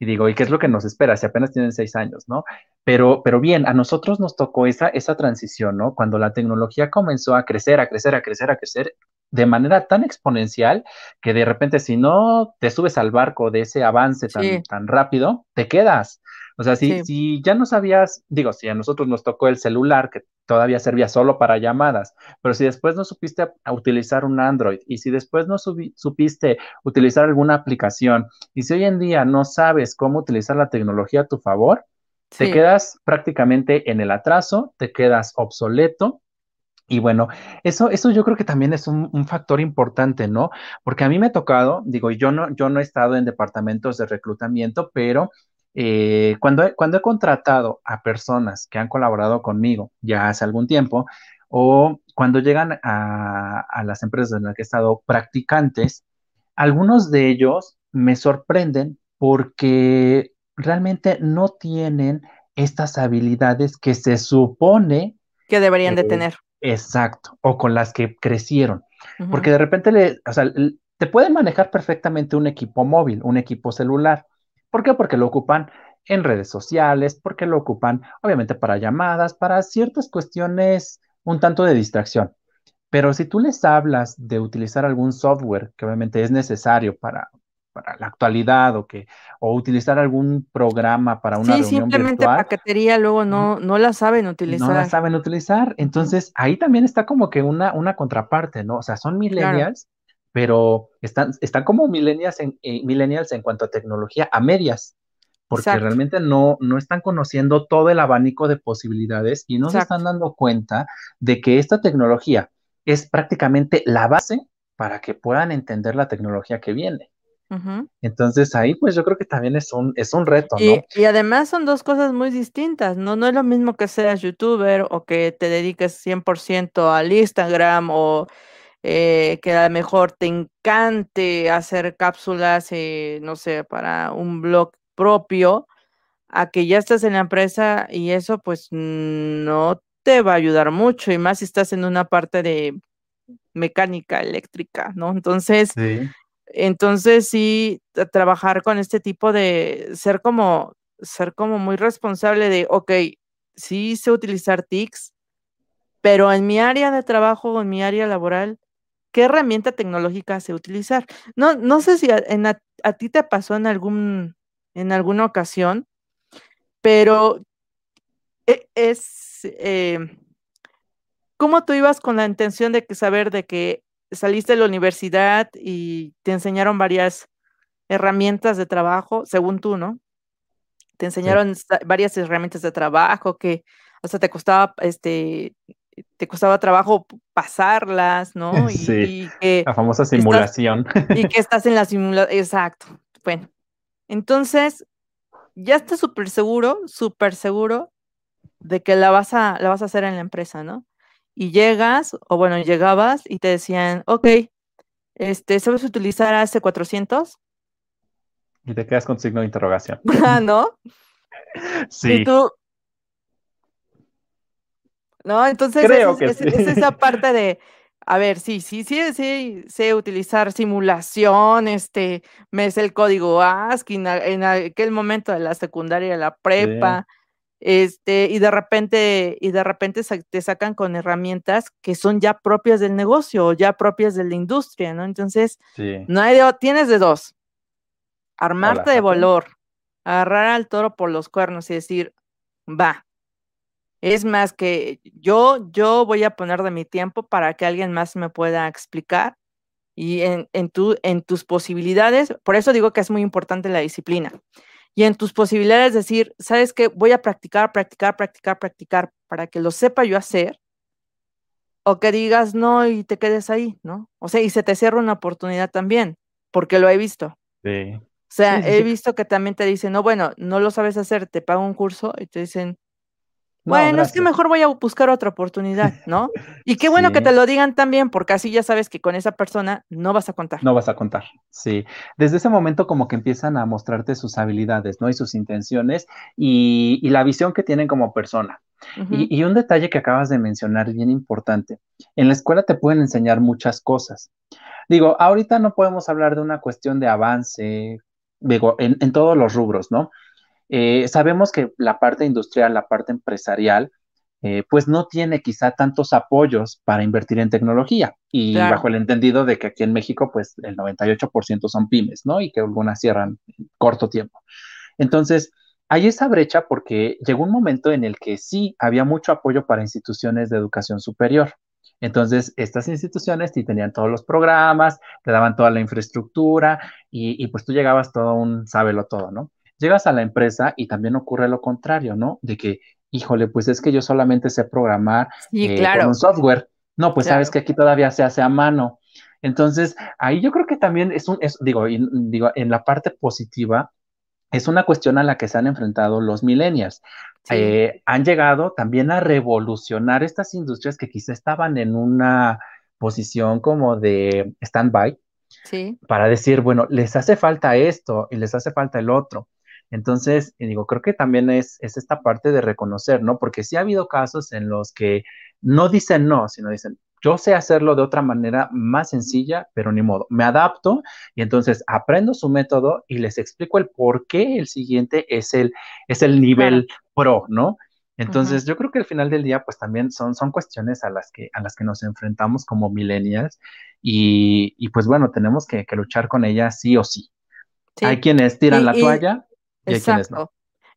A: Y digo, ¿y qué es lo que nos espera si apenas tienen seis años, no? Pero, pero bien, a nosotros nos tocó esa, esa transición, ¿no? Cuando la tecnología comenzó a crecer, a crecer, a crecer, a crecer de manera tan exponencial que de repente si no te subes al barco de ese avance tan, tan rápido, te quedas. O sea, si, si ya no sabías, digo, si a nosotros nos tocó el celular, que todavía servía solo para llamadas, pero si después no supiste utilizar un Android y si después no supiste utilizar alguna aplicación y si hoy en día no sabes cómo utilizar la tecnología a tu favor, te quedas prácticamente en el atraso, te quedas obsoleto y bueno, eso, eso yo creo que también es un, un, factor importante, ¿no? Porque a mí me ha tocado, digo, yo no, yo no he estado en departamentos de reclutamiento, pero eh, cuando, he, cuando he contratado a personas que han colaborado conmigo ya hace algún tiempo, o cuando llegan a, a las empresas en las que he estado practicantes, algunos de ellos me sorprenden porque realmente no tienen estas habilidades que se supone
B: que deberían de tener.
A: Exacto, o con las que crecieron. Porque de repente le, o sea, te pueden manejar perfectamente un equipo móvil, un equipo celular, ¿Por qué? Porque lo ocupan en redes sociales, porque lo ocupan obviamente para llamadas, para ciertas cuestiones un tanto de distracción. Pero si tú les hablas de utilizar algún software que obviamente es necesario para, para la actualidad o que o utilizar algún programa para una sí,
B: simplemente paquetería luego no, no la saben utilizar.
A: No la saben utilizar. Entonces, ahí también está como que una, una contraparte, ¿no? O sea, son millennials pero están, están como millennials en, eh, millennials en cuanto a tecnología a medias, porque realmente no, no están conociendo todo el abanico de posibilidades y no se están dando cuenta de que esta tecnología es prácticamente la base para que puedan entender la tecnología que viene. Entonces ahí pues yo creo que también es un, es un reto,
B: y, ¿no? Y además son dos cosas muy distintas, ¿no? No es lo mismo que seas youtuber o que te dediques 100% al Instagram o eh, que a lo mejor te encante hacer cápsulas, eh, no sé, para un blog propio, a que ya estás en la empresa y eso pues no te va a ayudar mucho y más si estás en una parte de mecánica eléctrica, ¿no? Entonces, entonces sí, trabajar con este tipo de ser como, ser como muy responsable de, ok, sí sé utilizar TICs, pero en mi área de trabajo, en mi área laboral, qué herramienta tecnológica se utilizar. No, no sé si a, en ti te pasó en algún, en alguna ocasión, pero e, es eh, ¿cómo tú ibas con la intención de que saber de que saliste de la universidad y te enseñaron varias herramientas de trabajo, según tú, ¿no? Te enseñaron varias herramientas de trabajo que, o sea, te costaba este te costaba trabajo pasarlas, ¿no?
A: Sí, la famosa simulación.
B: y que estás en la simulación, exacto. Bueno, entonces, ya estás súper seguro, súper seguro de que la vas, a, la vas a hacer en la empresa, ¿no? Y llegas, o bueno, llegabas y te decían, ok, este, ¿sabes utilizar AC400?
A: Y te quedas con signo de interrogación.
B: Ah, ¿no?
A: Sí.
B: Y tú, ¿no? Entonces, es, esa parte de, a ver, sí, sí, sí, sí, sé utilizar simulación, este, me sé el código ASCII en, aquel momento de la secundaria, la prepa, este, y de repente, y de repente te sacan con herramientas que son ya propias del negocio, ya propias de la industria, ¿no? Entonces, no hay de, tienes de dos, armarte de valor, agarrar al toro por los cuernos y decir, va, es más que yo, yo voy a poner de mi tiempo para que alguien más me pueda explicar y en, en, tu, en tus posibilidades, por eso digo que es muy importante la disciplina. Y en tus posibilidades decir, ¿sabes qué? Voy a practicar, practicar, practicar, practicar para que lo sepa yo hacer. O que digas no y te quedes ahí, ¿no? O sea, y se te cierra una oportunidad también, porque lo he visto.
A: Sí.
B: O sea, he visto que también te dicen, no, bueno, no lo sabes hacer, te pago un curso y te dicen, bueno, es que mejor voy a buscar otra oportunidad, ¿no? Y qué bueno que te lo digan también, porque así ya sabes que con esa persona no vas a contar.
A: No vas a contar, sí. Desde ese momento como que empiezan a mostrarte sus habilidades, ¿no? Y sus intenciones y, la visión que tienen como persona. y, y, un detalle que acabas de mencionar, bien importante. En la escuela te pueden enseñar muchas cosas. Digo, ahorita no podemos hablar de una cuestión de avance, digo, en, en todos los rubros, ¿no? Eh, sabemos que la parte industrial, la parte empresarial, eh, pues no tiene quizá tantos apoyos para invertir en tecnología y bajo el entendido de que aquí en México pues el 98% son pymes, ¿no? Y que algunas cierran en corto tiempo. Entonces, hay esa brecha porque llegó un momento en el que sí había mucho apoyo para instituciones de educación superior. Entonces, estas instituciones sí tenían todos los programas, te daban toda la infraestructura y, y pues tú llegabas todo un sábelo todo, ¿no? Llegas a la empresa y también ocurre lo contrario, ¿no? De que, híjole, pues es que yo solamente sé programar
B: eh,
A: con un software. No, pues sabes que aquí todavía se hace a mano. Entonces, ahí yo creo que también es un, digo, digo, en la parte positiva, es una cuestión a la que se han enfrentado los millennials. Eh, han llegado también a revolucionar estas industrias que quizá estaban en una posición como de stand-by,
B: sí.
A: para decir, bueno, les hace falta esto y les hace falta el otro. Entonces, digo, creo que también es, es esta parte de reconocer, ¿no? Porque sí ha habido casos en los que no dicen no, sino dicen, yo sé hacerlo de otra manera más sencilla, pero ni modo, me adapto y entonces aprendo su método y les explico el por qué el siguiente es el, es el nivel pro, ¿no? Entonces, yo creo que al final del día, pues también son, son cuestiones a las, que, a las que nos enfrentamos como millennials y, y pues bueno, tenemos que, que, luchar con ellas sí o sí. Hay quienes tiran la toalla Exacto.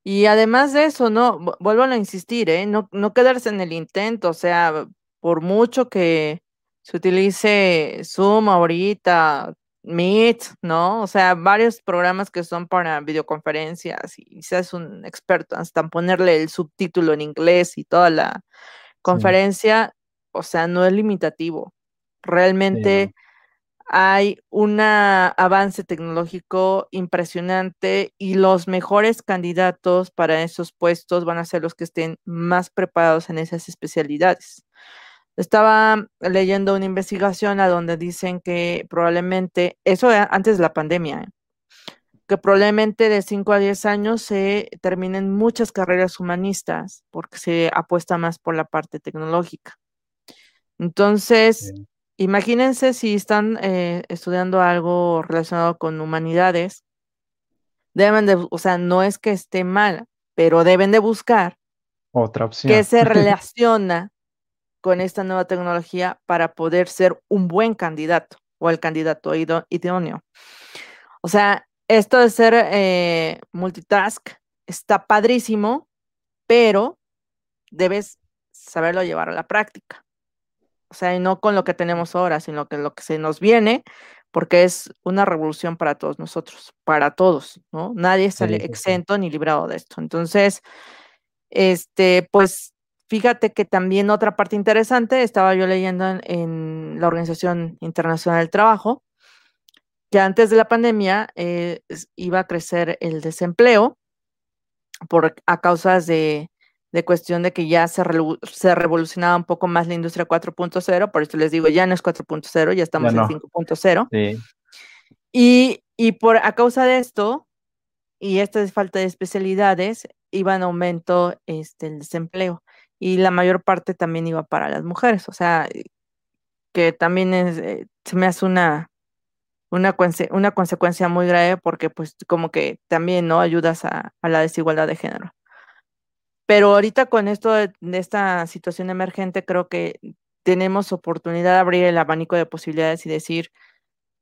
B: Y además de eso, no, vuelvo a insistir, ¿eh? No, no quedarse en el intento, o sea, por mucho que se utilice Zoom ahorita, Meet, ¿no? O sea, varios programas que son para videoconferencias y seas un experto, hasta ponerle el subtítulo en inglés y toda la conferencia, o sea, no es limitativo. Realmente hay un avance tecnológico impresionante y los mejores candidatos para esos puestos van a ser los que estén más preparados en esas especialidades. Estaba leyendo una investigación a donde dicen que probablemente, eso antes de la pandemia, ¿eh? que probablemente de 5 a 10 años se terminen muchas carreras humanistas porque se apuesta más por la parte tecnológica. Entonces, Imagínense si están eh, estudiando algo relacionado con humanidades, deben de, o sea, no es que esté mal, pero deben de buscar
A: otra opción
B: que se relaciona con esta nueva tecnología para poder ser un buen candidato o el candidato idóneo. O sea, esto de ser eh, multitask está padrísimo, pero debes saberlo llevar a la práctica o sea, y no con lo que tenemos ahora, sino que lo que se nos viene, porque es una revolución para todos nosotros, para todos, ¿no? Nadie sale exento ni librado de esto. Entonces, este, pues fíjate que también otra parte interesante, estaba yo leyendo en, la Organización Internacional del Trabajo, que antes de la pandemia eh, iba a crecer el desempleo por, a causas de, de cuestión de que ya se, se revolucionaba un poco más la industria 4.0, por eso les digo, ya no es 4.0, ya estamos en 5.0. Sí. Y, y, por a causa de esto, y esta falta de especialidades, iba en aumento este, el desempleo. Y la mayor parte también iba para las mujeres. O sea, que también es, eh, se me hace una, una, una consecuencia muy grave porque pues como que también no ayudas a, la desigualdad de género. Pero ahorita con esto de, esta situación emergente creo que tenemos oportunidad de abrir el abanico de posibilidades y decir,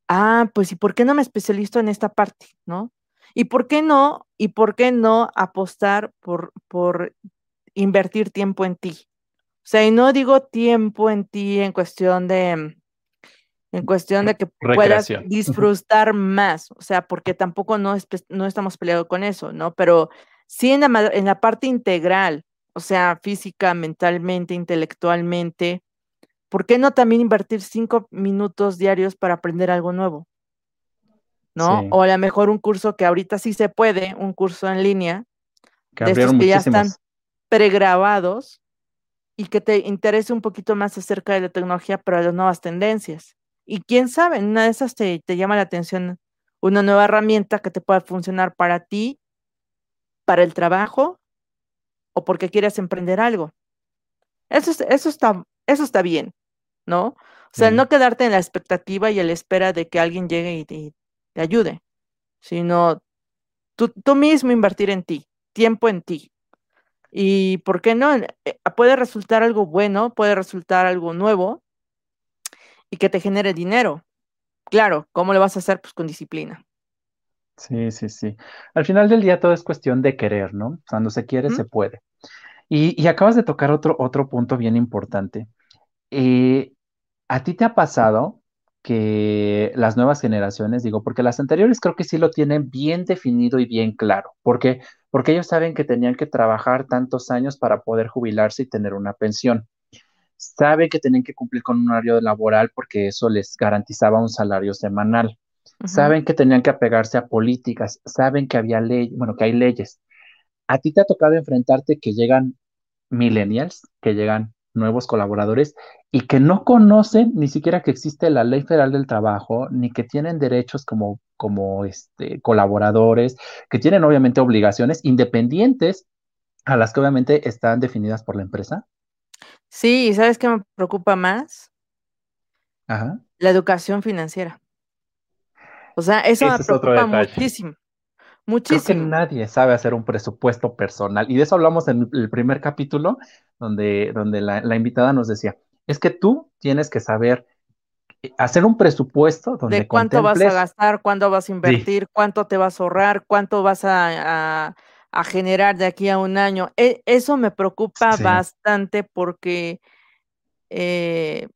B: ah, pues ¿y por qué no me especializo en esta parte? ¿No? ¿Y por qué no? ¿Y por qué no apostar por, por invertir tiempo en ti? O sea, y no digo tiempo en ti en cuestión de, en cuestión de que puedas disfrutar más, o sea, porque tampoco no, no estamos peleados con eso, ¿no? Pero sí en la, en la parte integral, o sea, física, mentalmente, intelectualmente, ¿por qué no también invertir cinco minutos diarios para aprender algo nuevo? ¿No? O a lo mejor un curso que ahorita sí se puede, un curso en línea, que de estos que ya están pregrabados y que te interese un poquito más acerca de la tecnología, pero las nuevas tendencias. Y quién sabe, en una de esas te, llama la atención una nueva herramienta que te pueda funcionar para ti, para el trabajo o porque quieres emprender algo. Eso, eso, está, eso está bien, ¿no? O sea, no quedarte en la expectativa y a la espera de que alguien llegue y te, ayude, sino tú, tú, mismo invertir en ti, tiempo en ti. Y por qué no, eh, puede resultar algo bueno, puede resultar algo nuevo, y que te genere dinero. Claro, ¿cómo lo vas a hacer? Pues con disciplina.
A: Sí, sí, sí. Al final del día todo es cuestión de querer, ¿no? Cuando se quiere, se puede. Y, acabas de tocar otro, otro punto bien importante. Eh, ¿A ti te ha pasado que las nuevas generaciones, digo, porque las anteriores creo que sí lo tienen bien definido y bien claro, porque porque ellos saben que tenían que trabajar tantos años para poder jubilarse y tener una pensión saben que tenían que cumplir con un horario laboral porque eso les garantizaba un salario semanal. Saben que tenían que apegarse a políticas, saben que había ley, bueno, que hay leyes. A ti te ha tocado enfrentarte que llegan millennials, que llegan nuevos colaboradores y que no conocen ni siquiera que existe la Ley Federal del Trabajo, ni que tienen derechos como, como este, colaboradores, que tienen obviamente obligaciones independientes a las que obviamente están definidas por la empresa.
B: Sí, ¿y sabes qué me preocupa más?
A: Ajá.
B: La educación financiera. O sea, eso me preocupa muchísimo. Muchísimo.
A: Creo que nadie sabe hacer un presupuesto personal. Y de eso hablamos en el primer capítulo, donde, donde la, invitada nos decía, es que tú tienes que saber eh, hacer un presupuesto donde
B: de cuánto vas a gastar, cuánto vas a invertir, cuánto te vas a ahorrar, cuánto vas a, a generar de aquí a un año. E, eso me preocupa bastante porque eh,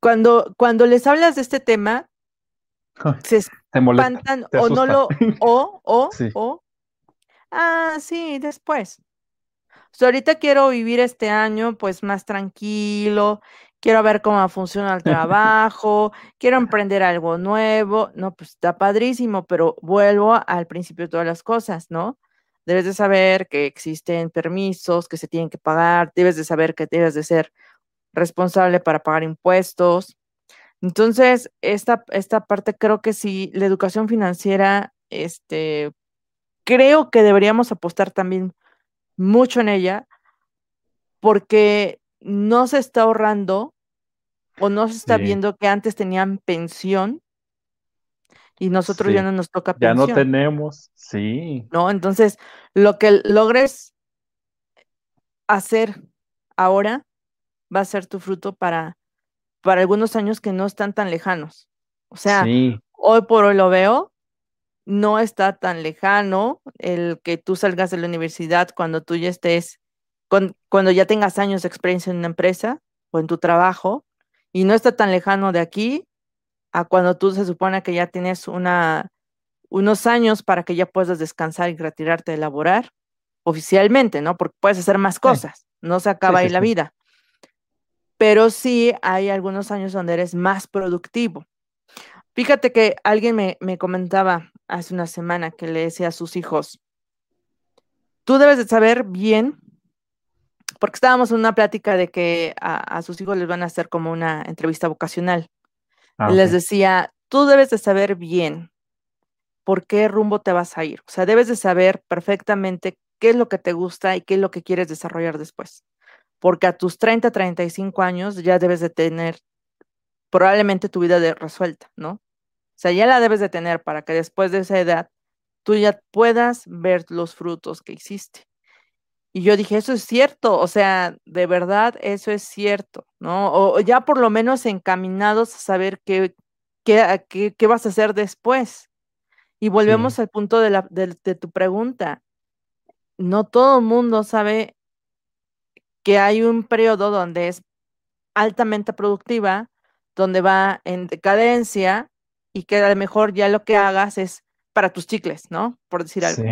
B: cuando, cuando les hablas de este tema, se espantan o no lo, o, o, o, ah, sí, después. ahorita quiero vivir este año pues más tranquilo, quiero ver cómo funciona el trabajo, quiero emprender algo nuevo, no, pues está padrísimo, pero vuelvo al principio de todas las cosas, ¿no? Debes de saber que existen permisos que se tienen que pagar, debes de saber que debes de ser responsable para pagar impuestos. Entonces, esta, esta parte creo que sí, la educación financiera, este, creo que deberíamos apostar también mucho en ella porque no se está ahorrando o no se está viendo que antes tenían pensión y nosotros ya no nos toca
A: pensión. Ya no tenemos, sí.
B: ¿No? Entonces, lo que logres hacer ahora va a ser tu fruto para, para algunos años que no están tan lejanos. O sea, hoy por hoy lo veo, no está tan lejano el que tú salgas de la universidad cuando tú ya estés cuando ya tengas años de experiencia en una empresa o en tu trabajo, y no está tan lejano de aquí a cuando tú se supone que ya tienes una, unos años para que ya puedas descansar y retirarte de laborar oficialmente, ¿no? Porque puedes hacer más cosas, no se acaba ahí la vida. Pero sí hay algunos años donde eres más productivo. Fíjate que alguien me, me comentaba hace una semana que le decía a sus hijos, tú debes de saber bien porque estábamos en una plática de que a, sus hijos les van a hacer como una entrevista vocacional. Ah, les decía, tú debes de saber bien por qué rumbo te vas a ir. O sea, debes de saber perfectamente qué es lo que te gusta y qué es lo que quieres desarrollar después. Porque a tus 30, 35 años ya debes de tener probablemente tu vida de resuelta, ¿no? O sea, ya la debes de tener para que después de esa edad tú ya puedas ver los frutos que hiciste. Y yo dije, eso es cierto, o sea, de verdad eso es cierto, ¿no? O, ya por lo menos encaminados a saber qué, qué, qué, vas a hacer después. Y volvemos al punto de, la, de, tu pregunta. No todo el mundo sabe que hay un periodo donde es altamente productiva, donde va en decadencia y que a lo mejor ya lo que hagas es para tus chicles, ¿no? Por decir algo.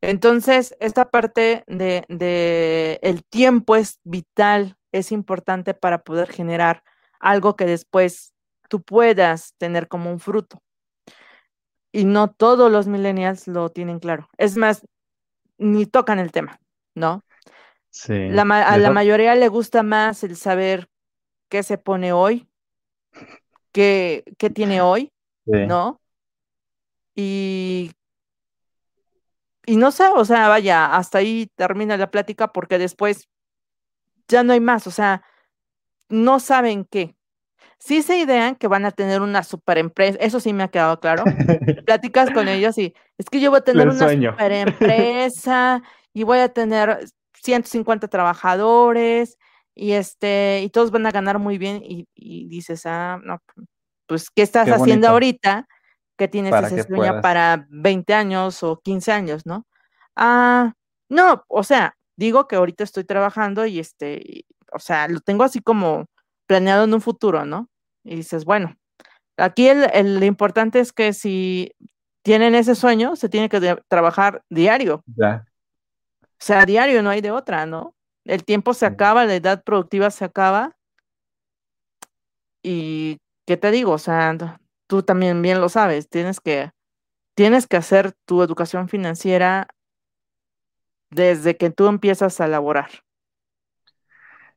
B: Entonces, esta parte de, el tiempo es vital, es importante para poder generar algo que después tú puedas tener como un fruto. Y no todos los millennials lo tienen claro. Es más, ni tocan el tema, ¿no? Sí. a la mayoría le gusta más el saber qué se pone hoy, qué, qué tiene hoy, ¿no? Y y no sé, o sea, vaya, hasta ahí termina la plática porque después ya no hay más, o sea, no saben qué. Sí se idean que van a tener una super empresa, eso sí me ha quedado claro. Platicas con ellos y es que yo voy a tener una super empresa y voy a tener 150 trabajadores y este y todos van a ganar muy bien y, dices, ah, no, pues ¿qué estás haciendo ahorita? que tienes ese sueño para 20 años o 15 años, ¿no? Ah, no, o sea, digo que ahorita estoy trabajando y este, o sea, lo tengo así como planeado en un futuro, ¿no? Y dices, bueno, aquí el, lo importante es que si tienen ese sueño, se tiene que trabajar diario. Ya. O sea, diario no hay de otra, ¿no? El tiempo se acaba, la edad productiva se acaba. Y, ¿qué te digo? O sea, tú también bien lo sabes, tienes que, tienes que hacer tu educación financiera desde que tú empiezas a laborar.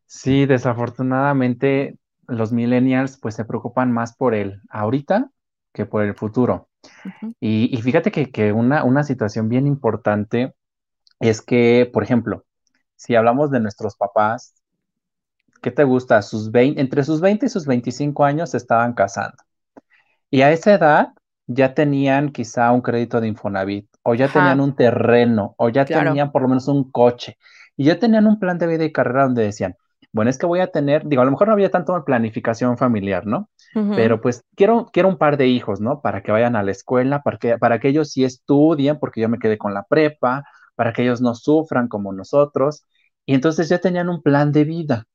A: Sí, desafortunadamente los millennials pues se preocupan más por el ahorita que por el futuro. y, fíjate que, una, una, situación bien importante es que, por ejemplo, si hablamos de nuestros papás, ¿qué te gusta? Sus 20, entre sus 20 y sus 25 años se estaban casando. Y a esa edad ya tenían quizá un crédito de Infonavit, o ya tenían un terreno, o ya tenían por lo menos un coche, y ya tenían un plan de vida y carrera donde decían, bueno, es que voy a tener, digo, a lo mejor no había tanto planificación familiar, ¿no? Pero pues quiero, quiero un par de hijos, ¿no? Para que vayan a la escuela, para que, para que ellos sí estudien, porque yo me quedé con la prepa, para que ellos no sufran como nosotros. Y entonces ya tenían un plan de vida.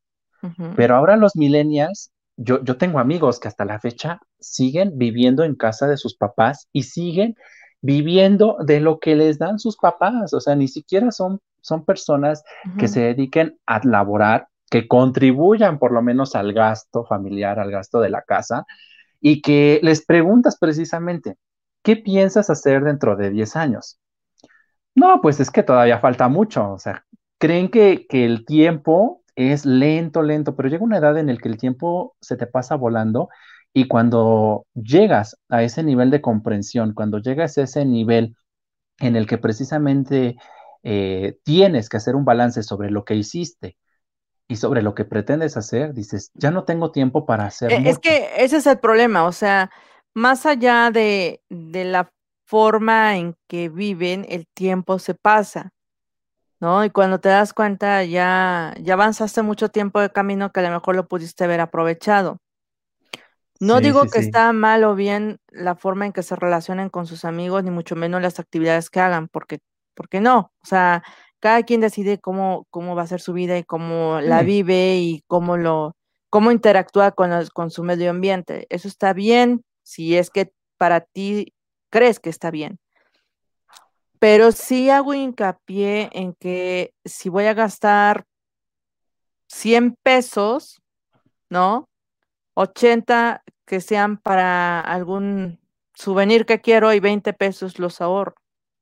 A: Pero ahora los millennials yo, tengo amigos que hasta la fecha siguen viviendo en casa de sus papás y siguen viviendo de lo que les dan sus papás. O sea, ni siquiera son, son personas que se dediquen a laborar, que contribuyan por lo menos al gasto familiar, al gasto de la casa, y que les preguntas precisamente, ¿qué piensas hacer dentro de 10 años? No, pues es que todavía falta mucho. O sea, creen que, que el tiempo es lento, lento, pero llega una edad en la que el tiempo se te pasa volando y cuando llegas a ese nivel de comprensión, cuando llegas a ese nivel en el que precisamente eh, tienes que hacer un balance sobre lo que hiciste y sobre lo que pretendes hacer, dices, ya no tengo tiempo para hacer.
B: E, es que ese es el problema, o sea, más allá de, de la forma en que viven, el tiempo se pasa. ¿no? Y cuando te das cuenta ya, ya avanzaste mucho tiempo de camino que a lo mejor lo pudiste haber aprovechado. No digo que está mal o bien la forma en que se relacionen con sus amigos, ni mucho menos las actividades que hagan, porque, porque no. O sea, cada quien decide cómo, cómo va a ser su vida y cómo la vive y cómo lo, cómo interactúa con, con su medio ambiente. Eso está bien si es que para ti crees que está bien. Pero sí hago hincapié en que si voy a gastar 100 pesos, ¿no? 80 que sean para algún souvenir que quiero y 20 pesos los ahorro.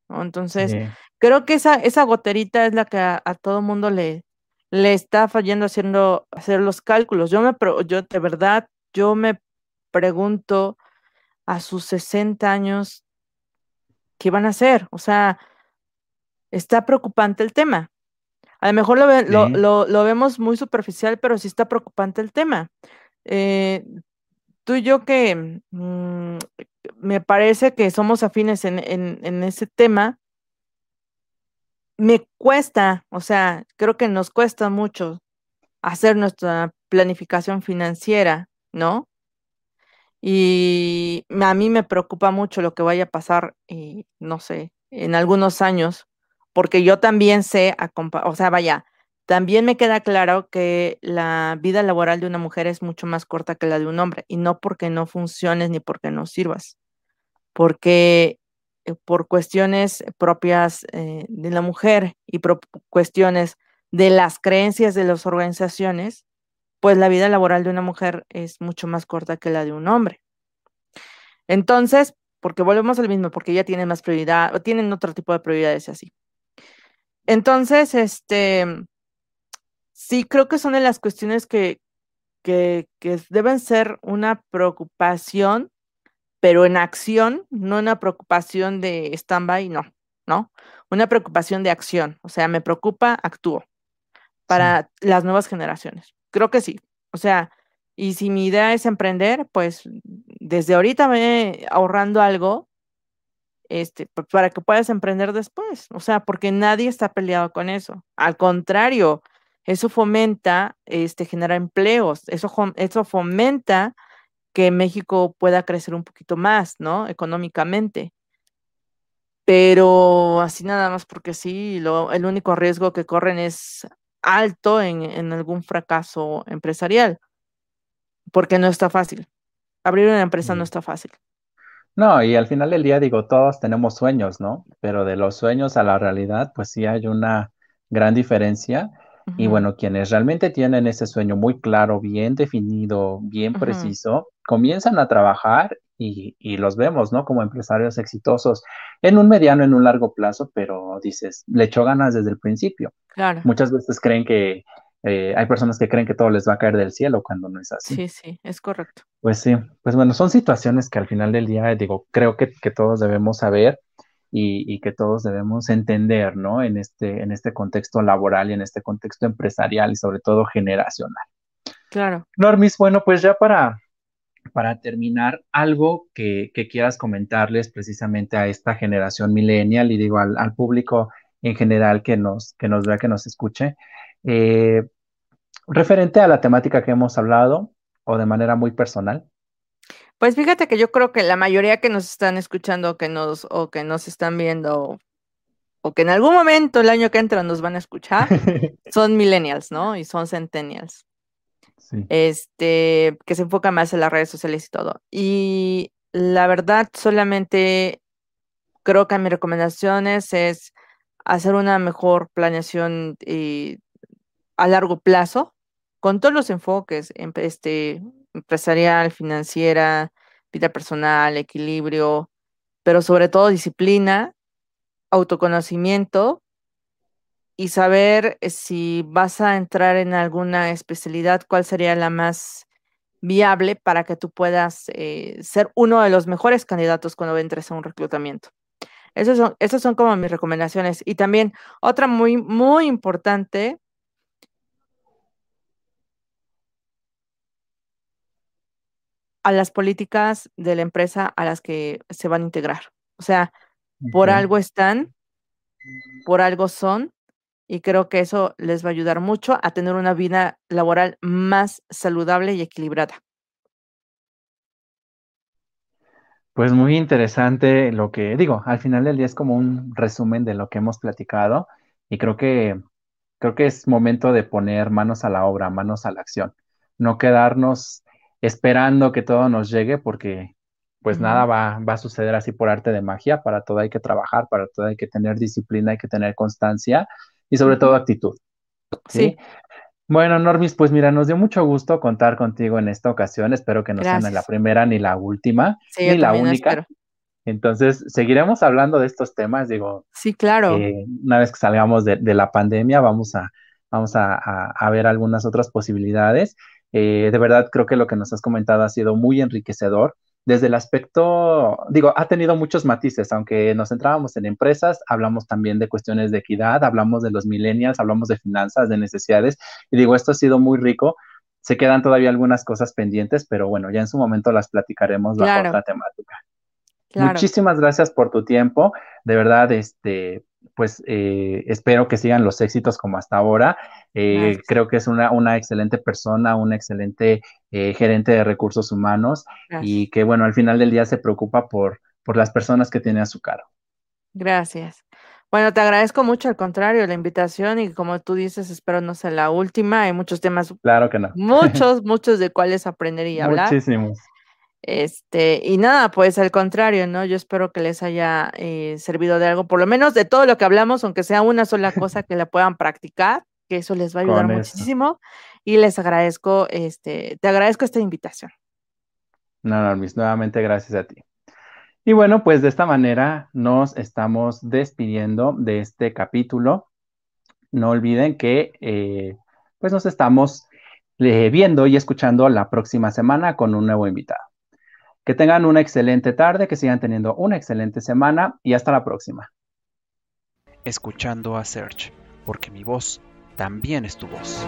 B: ¿no? Entonces, creo que esa, esa goterita es la que a, todo mundo le, le está fallando haciendo hacer los cálculos. Yo me yo de verdad yo me pregunto a sus 60 años ¿qué van a hacer? O sea, está preocupante el tema. A lo mejor lo, lo, vemos muy superficial, pero sí está preocupante el tema. Eh, tú y yo que mm, me parece que somos afines en, en ese tema, me cuesta, o sea, creo que nos cuesta mucho hacer nuestra planificación financiera, ¿no? Y a mí me preocupa mucho lo que vaya a pasar, no sé, en algunos años, porque yo también sé, o sea, vaya, también me queda claro que la vida laboral de una mujer es mucho más corta que la de un hombre, y no porque no funciones ni porque no sirvas, porque eh, por cuestiones propias eh, de la mujer y por cuestiones de las creencias de las organizaciones, pues la vida laboral de una mujer es mucho más corta que la de un hombre. Entonces, porque volvemos al mismo, porque ella tiene más prioridad o tienen otro tipo de prioridades así. Entonces, este, sí creo que son de las cuestiones que, que, que deben ser una preocupación, pero en acción, no una preocupación de stand-by, no, ¿no? Una preocupación de acción. O sea, me preocupa, actúo para las nuevas generaciones. Creo que sí. O sea, y si mi idea es emprender, pues desde ahorita me ahorrando algo este, para que puedas emprender después. O sea, porque nadie está peleado con eso. Al contrario, eso fomenta, este, genera empleos, eso, eso fomenta que México pueda crecer un poquito más, ¿no? Económicamente. Pero así nada más porque sí, lo, el único riesgo que corren es alto en, algún fracaso empresarial, porque no está fácil. Abrir una empresa no está fácil.
A: No, y al final del día digo, todos tenemos sueños, ¿no? Pero de los sueños a la realidad, pues sí hay una gran diferencia. Y bueno, quienes realmente tienen ese sueño muy claro, bien definido, bien preciso, comienzan a trabajar y, y, los vemos, ¿no? Como empresarios exitosos en un mediano, en un largo plazo, pero dices, le echó ganas desde el principio.
B: Claro.
A: Muchas veces creen que eh, hay personas que creen que todo les va a caer del cielo cuando no es así.
B: Sí, sí, es correcto.
A: Pues sí, pues bueno, son situaciones que al final del día, digo, creo que, que todos debemos saber y, y, que todos debemos entender, ¿no? En este, en este contexto laboral y en este contexto empresarial y sobre todo generacional.
B: Claro.
A: Normis, bueno, pues ya para, para terminar, algo que, quieras comentarles precisamente a esta generación millennial y digo al, público en general que nos, que nos vea, que nos escuche, eh, referente a la temática que hemos hablado o de manera muy personal.
B: Pues fíjate que yo creo que la mayoría que nos están escuchando que nos, o que nos están viendo o que en algún momento el año que entra nos van a escuchar son millennials, ¿no? Y son centennials este, que se enfoca más en las redes sociales y todo. Y la verdad, solamente creo que mis recomendaciones es hacer una mejor planeación eh, a largo plazo con todos los enfoques, este, empresarial, financiera, vida personal, equilibrio, pero sobre todo disciplina, autoconocimiento y saber eh, si vas a entrar en alguna especialidad, cuál sería la más viable para que tú puedas eh, ser uno de los mejores candidatos cuando entres a un reclutamiento. Esas son, son como mis recomendaciones. Y también otra muy, muy importante. a las políticas de la empresa a las que se van a integrar. O sea, por algo están, por algo son, y creo que eso les va a ayudar mucho a tener una vida laboral más saludable y equilibrada.
A: Pues muy interesante lo que digo, al final del día es como un resumen de lo que hemos platicado y creo que creo que es momento de poner manos a la obra, manos a la acción, no quedarnos esperando que todo nos llegue porque pues nada va, va, a suceder así por arte de magia, para todo hay que trabajar, para todo hay que tener disciplina, hay que tener constancia y sobre todo actitud. ¿sí? Bueno, Normis, pues mira, nos dio mucho gusto contar contigo en esta ocasión. Espero que no sea ni la primera ni la última, ni la única. Entonces, seguiremos hablando de estos temas, digo.
B: Sí, claro.
A: Eh, una vez que salgamos de, la pandemia, vamos a, vamos a, ver algunas otras posibilidades. Eh, de verdad, creo que lo que nos has comentado ha sido muy enriquecedor desde el aspecto, digo, ha tenido muchos matices, aunque nos centrábamos en empresas, hablamos también de cuestiones de equidad, hablamos de los millennials, hablamos de finanzas, de necesidades, y digo, esto ha sido muy rico se quedan todavía algunas cosas pendientes, pero bueno, ya en su momento las platicaremos bajo otra temática. Muchísimas gracias por tu tiempo. De verdad, este, pues eh, espero que sigan los éxitos como hasta ahora. Eh, creo que es una, una excelente persona, una excelente eh, gerente de recursos humanos y que, bueno, al final del día se preocupa por, por las personas que tiene a su cargo.
B: Gracias. Bueno, te agradezco mucho, al contrario, la invitación y como tú dices, espero no sea la última. Hay muchos temas.
A: Claro que no.
B: Muchos, muchos de cuáles aprender y hablar.
A: Muchísimos.
B: Este, y nada, pues al contrario, ¿no? Yo espero que les haya eh, servido de algo, por lo menos de todo lo que hablamos, aunque sea una sola cosa que la puedan practicar, que eso les va a ayudar muchísimo. Y les agradezco, este, te agradezco esta invitación.
A: No, no, nuevamente gracias a ti. Y bueno, pues de esta manera nos estamos despidiendo de este capítulo. No olviden que eh, pues nos estamos eh, viendo y escuchando la próxima semana con un nuevo invitado. Que tengan una excelente tarde, que sigan teniendo una excelente semana y hasta la próxima.
C: Escuchando a Search, porque mi voz también es tu voz.